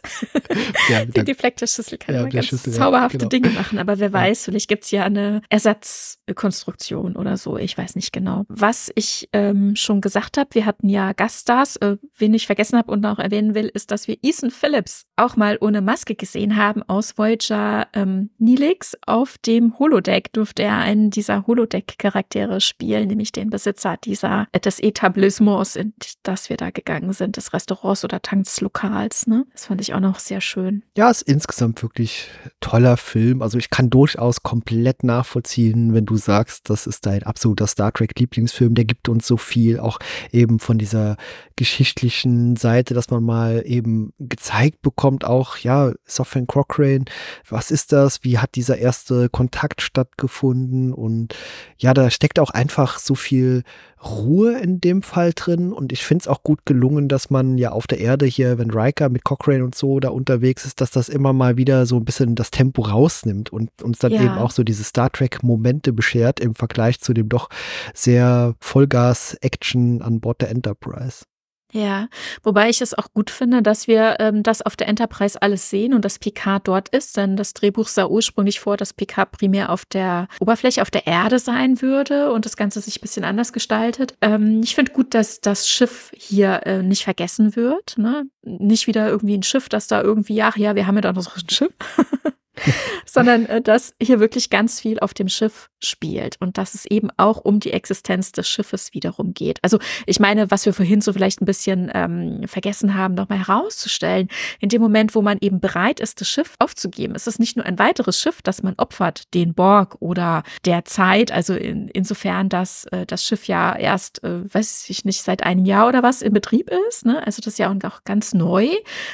ja, Die der, Deflektorschüssel kann Ja, immer ganz Schüssel, ja, zauberhafte genau. Dinge machen, aber wer weiß, vielleicht gibt's ja eine Ersatzkonstruktion oder so. Ich weiß nicht genau. Was ich ähm, schon gesagt habe, wir hatten ja Gaststars. Äh, wen ich vergessen habe und noch erwähnen will, ist, dass wir Ethan Phillips auch mal ohne Maske gesehen haben aus Voyager ähm, Nilix. Auf dem Holodeck durfte er einen dieser Holodeck-Charaktere spielen, nämlich den Besitzer dieser äh, des Etablissements, in das wir da gegangen sind, des Restaurants oder Tanzlokals. Ne? Das fand ich auch noch sehr schön. ja, ist insgesamt wirklich toller Film. Also ich kann durchaus komplett nachvollziehen, wenn du sagst, das ist dein absoluter Star Trek Lieblingsfilm. Der gibt uns so viel, auch eben von dieser geschichtlichen Seite, dass man mal eben gezeigt bekommt, auch, ja, Sophie Cochrane, was ist das? Wie hat dieser erste Kontakt stattgefunden? Und ja, da steckt auch einfach so viel Ruhe in dem Fall drin und ich finde es auch gut gelungen, dass man ja auf der Erde hier, wenn Riker mit Cochrane und so da unterwegs ist, dass das immer mal wieder so ein bisschen das Tempo rausnimmt und uns dann Ja. eben auch so diese Star Trek-Momente beschert im Vergleich zu dem doch sehr Vollgas-Action an Bord der Enterprise. Ja, wobei ich es auch gut finde, dass wir ähm, das auf der Enterprise alles sehen und dass Picard dort ist, denn das Drehbuch sah ursprünglich vor, dass Picard primär auf der Oberfläche, auf der Erde sein würde und das Ganze sich ein bisschen anders gestaltet. Ähm, ich finde gut, dass das Schiff hier äh, nicht vergessen wird, ne? Nicht wieder irgendwie ein Schiff, das da irgendwie, ach ja, wir haben ja doch noch so ein Schiff. sondern äh, dass hier wirklich ganz viel auf dem Schiff spielt und dass es eben auch um die Existenz des Schiffes wiederum geht. Also ich meine, was wir vorhin so vielleicht ein bisschen ähm, vergessen haben, nochmal herauszustellen, in dem Moment, wo man eben bereit ist, das Schiff aufzugeben, ist es nicht nur ein weiteres Schiff, das man opfert, den Borg oder der Zeit, also in, insofern, dass äh, das Schiff ja erst, äh, weiß ich nicht, seit einem Jahr oder was in Betrieb ist, ne? also das ist ja auch ganz neu,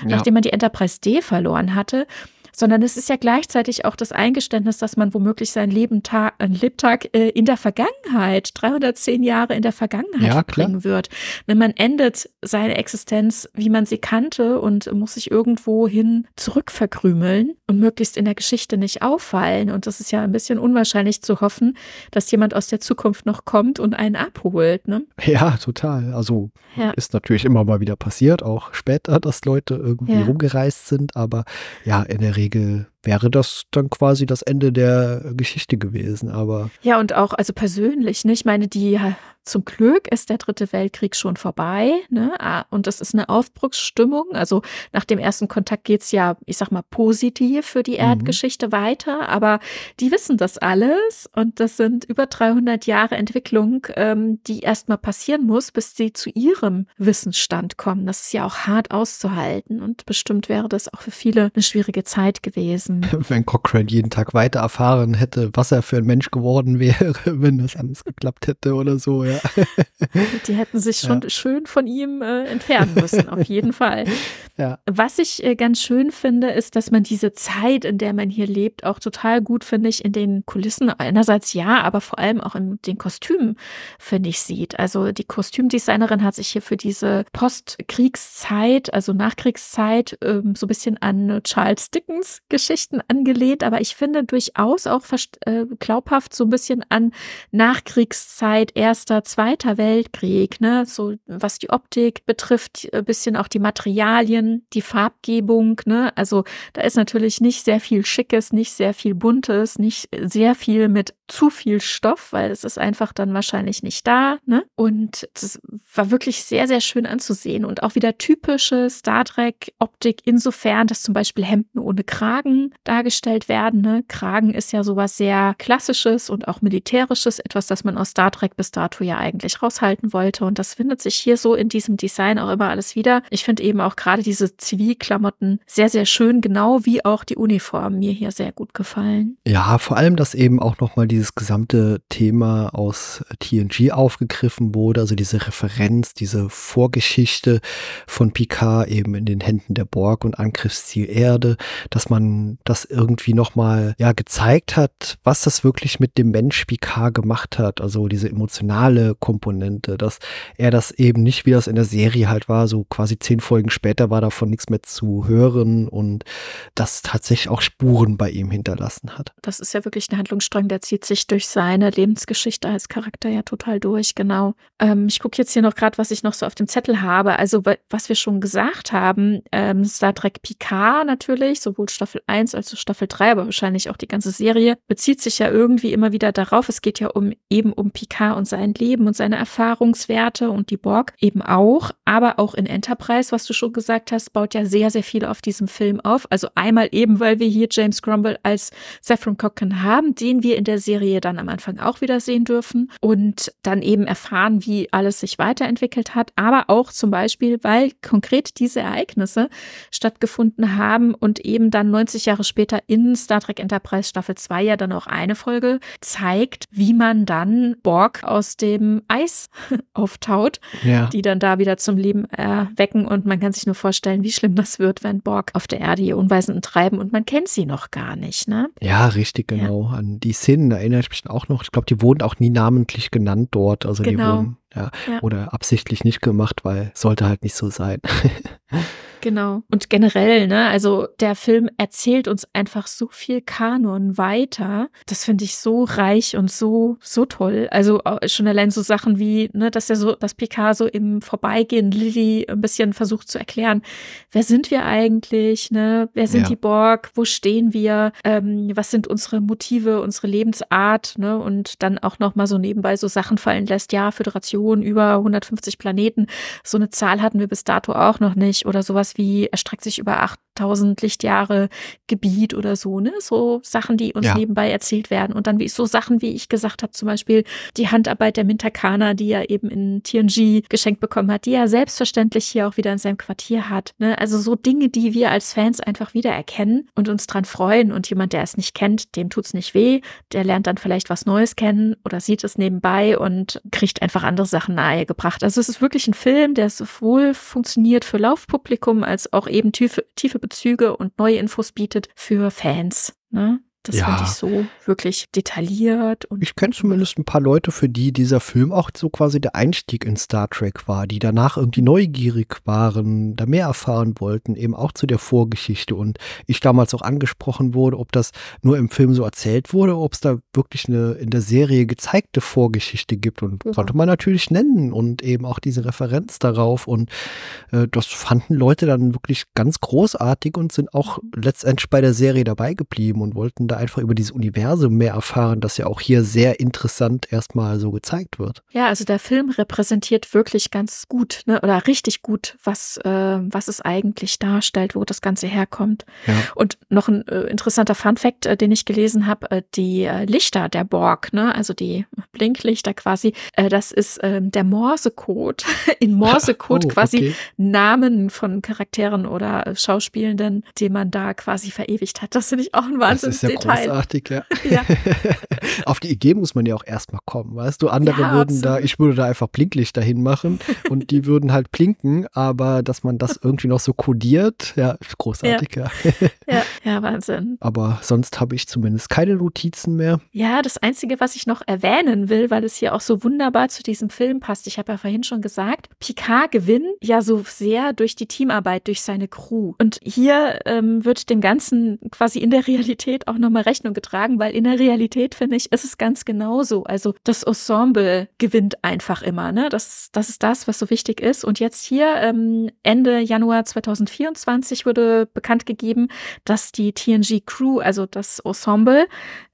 nachdem man die Enterprise D verloren hatte, sondern es ist ja gleichzeitig auch das Eingeständnis, dass man womöglich sein Leben Tag, Lebtag äh, in der Vergangenheit, 310 Jahre in der Vergangenheit Ja, klar. verbringen wird. Wenn man endet seine Existenz, wie man sie kannte und muss sich irgendwo hin zurückverkrümeln und möglichst in der Geschichte nicht auffallen. Und das ist ja ein bisschen unwahrscheinlich zu hoffen, dass jemand aus der Zukunft noch kommt und einen abholt. Ne? Ja, total. Also Ja. ist natürlich immer mal wieder passiert, auch später, dass Leute irgendwie Ja. rumgereist sind, aber ja, in der Regel Regel wäre das dann quasi das Ende der Geschichte gewesen. Aber Ja, und auch, also persönlich, ne? Ich meine, die, zum Glück ist der dritte Weltkrieg schon vorbei, ne? Und das ist eine Aufbruchsstimmung. Also nach dem ersten Kontakt geht's ja, ich sag mal, positiv für die Erdgeschichte weiter, aber die wissen das alles und das sind über 300 Jahre Entwicklung, ähm, die erstmal passieren muss, bis sie zu ihrem Wissensstand kommen. Das ist ja auch hart auszuhalten und bestimmt wäre das auch für viele eine schwierige Zeit gewesen. wenn Cochrane jeden Tag weiter erfahren hätte, was er für ein Mensch geworden wäre, wenn das alles geklappt hätte oder so, ja. Die hätten sich schon schön von ihm äh, entfernen müssen, auf jeden Fall. Ja. Was ich äh, ganz schön finde, ist, dass man diese Zeit, in der man hier lebt, auch total gut, finde ich, in den Kulissen einerseits ja, aber vor allem auch in den Kostümen, finde ich, sieht. Also die Kostümdesignerin hat sich hier für diese Postkriegszeit, also Nachkriegszeit, ähm, so ein bisschen an Charles Dickens Geschichten angelehnt, aber ich finde durchaus auch äh, glaubhaft so ein bisschen an Nachkriegszeit, erster, zweiter Weltkrieg, ne, so was die Optik betrifft, ein bisschen auch die Materialien, die Farbgebung, ne, also da ist natürlich nicht sehr viel Schickes, nicht sehr viel Buntes, nicht sehr viel mit zu viel Stoff, weil es ist einfach dann wahrscheinlich nicht da. Ne? Und das war wirklich sehr, sehr schön anzusehen und auch wieder typische Star Trek-Optik insofern, dass zum Beispiel Hemden ohne Kragen dargestellt werden. Ne? Kragen ist ja sowas sehr Klassisches und auch Militärisches, etwas, das man aus Star Trek bis dato ja eigentlich raushalten wollte. Und das findet sich hier so in diesem Design auch immer alles wieder. Ich finde eben auch gerade diese Zivilklamotten sehr, sehr schön, genau wie auch die Uniformen mir hier sehr gut gefallen. Ja, vor allem, dass eben auch nochmal dieses gesamte Thema aus TNG aufgegriffen wurde, also diese Referenz, diese Vorgeschichte von Picard eben in den Händen der Borg und Angriffsziel Erde, dass man das irgendwie nochmal ja gezeigt hat, was das wirklich mit dem Mensch Picard gemacht hat, also diese emotionale Komponente, dass er das eben nicht, wie das in der Serie halt war, so quasi zehn Folgen später war davon nichts mehr zu hören und das tatsächlich auch Spuren bei ihm hinterlassen hat. Das ist ja wirklich ein Handlungsstrang, der zieht sich durch seine Lebensgeschichte als Charakter ja total durch, genau. Ähm, ich gucke jetzt hier noch gerade, was ich noch so auf dem Zettel habe. Also, was wir schon gesagt haben, ähm, Star Trek Picard natürlich, sowohl Staffel 1 als auch Staffel 3, aber wahrscheinlich auch die ganze Serie, bezieht sich ja irgendwie immer wieder darauf. Es geht ja um eben um Picard und sein Leben und seine Erfahrungswerte und die Borg eben auch, aber auch in Enterprise, was du schon gesagt hast, baut ja sehr, sehr viel auf diesem Film auf. Also einmal eben, weil wir hier James Grumble als Saffron Cochran haben, den wir in der Serie dann am Anfang auch wieder sehen dürfen und dann eben erfahren, wie alles sich weiterentwickelt hat, aber auch zum Beispiel, weil konkret diese Ereignisse stattgefunden haben und eben dann 90 Jahre später in Star Trek Enterprise Staffel 2 ja dann auch eine Folge zeigt, wie man dann Borg aus dem Eis auftaut, ja. die dann da wieder zum Leben erwecken und man kann sich nur vorstellen, wie schlimm das wird, wenn Borg auf der Erde ihr Unweisen treiben und man kennt sie noch gar nicht, ne? Ja, richtig, genau. Ja. An die Szenen erinnere ich mich auch noch. Ich glaube, die wurden auch nie namentlich genannt dort. Also genau. die wurden ja, ja, oder absichtlich nicht gemacht, weil sollte halt nicht so sein. Genau. Und generell, ne, also der Film erzählt uns einfach so viel Kanon weiter. Das finde ich so reich und so, so toll. Also schon allein so Sachen wie, ne, dass er so, dass Picasso im Vorbeigehen Lilly ein bisschen versucht zu erklären, wer sind wir eigentlich, ne? Wer sind ja. die Borg? Wo stehen wir? Ähm, was sind unsere Motive, unsere Lebensart, ne? Und dann auch nochmal so nebenbei so Sachen fallen lässt, ja, Föderation über 150 Planeten. So eine Zahl hatten wir bis dato auch noch nicht oder sowas wie erstreckt sich über 8000 Lichtjahre Gebiet oder so, ne? So Sachen, die uns ja. nebenbei erzählt werden. Und dann wie so Sachen, wie ich gesagt habe, zum Beispiel die Handarbeit der Mintakana, die er eben in TNG geschenkt bekommen hat, die er selbstverständlich hier auch wieder in seinem Quartier hat. Ne? Also so Dinge, die wir als Fans einfach wiedererkennen und uns dran freuen. Und jemand, der es nicht kennt, dem tut's nicht weh. Der lernt dann vielleicht was Neues kennen oder sieht es nebenbei und kriegt einfach andere Sachen nahegebracht. Also es ist wirklich ein Film, der sowohl funktioniert für Laufpublikum als auch eben tiefe, tiefe Bezüge und neue Infos bietet für Fans. Ne? Das ja. fand ich so wirklich detailliert. Und ich kenne zumindest ein paar Leute, für die dieser Film auch so quasi der Einstieg in Star Trek war, die danach irgendwie neugierig waren, da mehr erfahren wollten, eben auch zu der Vorgeschichte. Und ich damals auch angesprochen wurde, ob das nur im Film so erzählt wurde, ob es da wirklich eine in der Serie gezeigte Vorgeschichte gibt. Und ja. konnte man natürlich nennen und eben auch diese Referenz darauf. Und äh, das fanden Leute dann wirklich ganz großartig und sind auch letztendlich bei der Serie dabei geblieben und wollten da einfach über dieses Universum mehr erfahren, das ja auch hier sehr interessant erstmal so gezeigt wird. Ja, also der Film repräsentiert wirklich ganz gut ne, oder richtig gut, was, äh, was es eigentlich darstellt, wo das Ganze herkommt. Ja. Und noch ein äh, interessanter Fun-Fact, äh, den ich gelesen habe, äh, die äh, Lichter der Borg, ne, also die Blinklichter quasi, äh, das ist ähm, der Morsecode. In Morsecode oh, quasi okay. Namen von Charakteren oder Schauspielenden, die man da quasi verewigt hat. Das finde ich auch ein Wahnsinn großartig, ja. ja. Auf die Idee muss man ja auch erstmal kommen, weißt du? Andere ja, würden absolut. da, ich würde da einfach Blinklichter hinmachen und die würden halt blinken, aber dass man das irgendwie noch so kodiert, ja, großartig, ja. Ja, ja, Wahnsinn. Aber sonst habe ich zumindest keine Notizen mehr. Ja, das Einzige, was ich noch erwähnen will, weil es hier auch so wunderbar zu diesem Film passt, ich habe ja vorhin schon gesagt, Picard gewinnt ja so sehr durch die Teamarbeit, durch seine Crew. Und hier ähm, wird dem Ganzen quasi in der Realität auch nochmal Rechnung getragen, weil in der Realität, finde ich, ist es ganz genauso. Also das Ensemble gewinnt einfach immer. Ne? Das, das ist das, was so wichtig ist. Und jetzt hier ähm, Ende Januar 2024 wurde bekannt gegeben, dass die TNG Crew, also das Ensemble,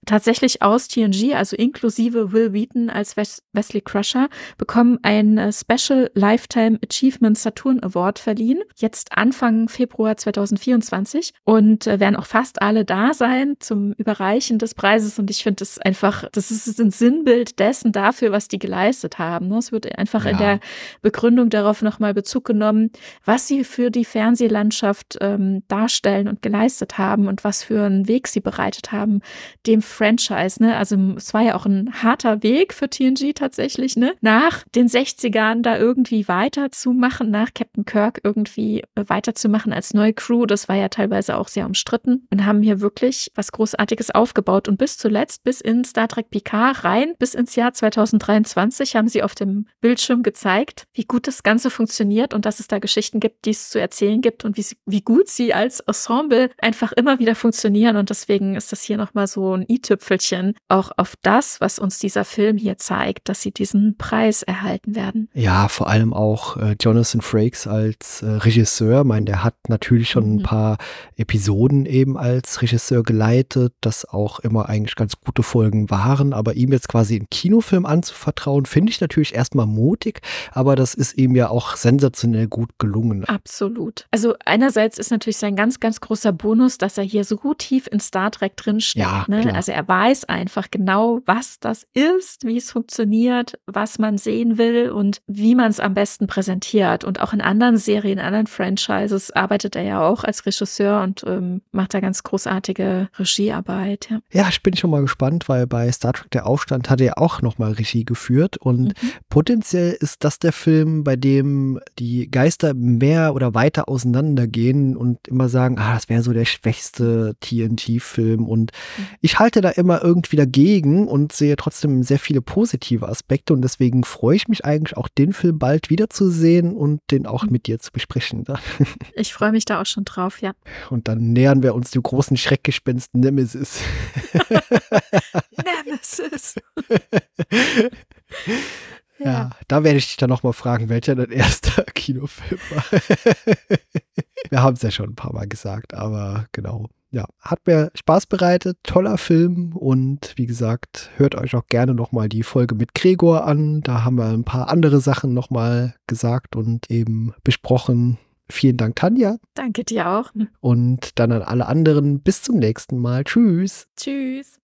tatsächlich aus TNG, also inklusive Will Wheaton als Wes Wesley Crusher, bekommen ein äh, Special Lifetime Achievement Saturn Award verliehen. Jetzt Anfang Februar 2024 und äh, werden auch fast alle da sein zum Überreichen des Preises. Und ich finde das einfach, das ist ein Sinnbild dessen dafür, was die geleistet haben. Ne? Es wird einfach ja. in der Begründung darauf nochmal Bezug genommen, was sie für die Fernsehlandschaft ähm, darstellen und geleistet haben und was für einen Weg sie bereitet haben, dem Franchise. Ne? Also es war ja auch ein harter Weg für TNG tatsächlich, ne? nach den 60ern da irgendwie weiterzumachen, nach Captain Kirk irgendwie äh, weiterzumachen als neue Crew. Das war ja teilweise auch sehr umstritten und haben hier wirklich was Großartiges aufgebaut. Und bis zuletzt, bis in Star Trek Picard rein, bis ins Jahr 2023 haben sie auf dem Bildschirm gezeigt, wie gut das Ganze funktioniert und dass es da Geschichten gibt, die es zu erzählen gibt und wie, sie, wie gut sie als Ensemble einfach immer wieder funktionieren. Und deswegen ist das hier nochmal so ein i-Tüpfelchen auch auf das, was uns dieser Film hier zeigt, dass sie diesen Preis erhalten werden. Ja, vor allem auch äh, Jonathan Frakes als äh, Regisseur. Ich meine, der hat natürlich schon mhm. ein paar Episoden eben als Regisseur geleitet, das auch immer eigentlich ganz gute Folgen waren. Aber ihm jetzt quasi einen Kinofilm anzuvertrauen, finde ich natürlich erstmal mutig, aber das ist ihm ja auch sensationell gut gelungen. Absolut. Also einerseits ist natürlich sein ganz, ganz großer Bonus, dass er hier so gut tief in Star Trek drin steckt. Ja, ne? Also er weiß einfach genau, was das ist, wie es funktioniert, was man sehen will und wie man es am besten präsentiert. Und auch in anderen Serien, in anderen Franchises arbeitet er ja auch als Regisseur und ähm, macht da ganz großartige Regiearbeit. Ja. ja, ich bin schon mal gespannt, weil bei Star Trek der Aufstand hat er auch nochmal Regie geführt und mhm. potenziell ist das der Film, bei dem die Geister mehr oder weiter auseinandergehen und immer sagen, ah, das wäre so der schwächste TNT-Film und mhm. ich halte da immer irgendwie dagegen und sehe trotzdem sehr viele positive Aspekte und deswegen freue ich mich eigentlich auch, den Film bald wiederzusehen und den auch mhm. mit dir zu besprechen. Ich freue mich da auch schon drauf, ja. Und dann nähern wir uns dem großen Schreckgespenst Nemesis. Nemesis. ja. ja. da werde ich dich dann nochmal fragen, welcher dein erster Kinofilm war. wir haben es ja schon ein paar Mal gesagt, aber genau ja, hat mir Spaß bereitet, toller Film und wie gesagt, hört euch auch gerne nochmal die Folge mit Gregor an. Da haben wir ein paar andere Sachen nochmal gesagt und eben besprochen. Vielen Dank, Tanja. Danke dir auch. Und dann an alle anderen. Bis zum nächsten Mal. Tschüss. Tschüss.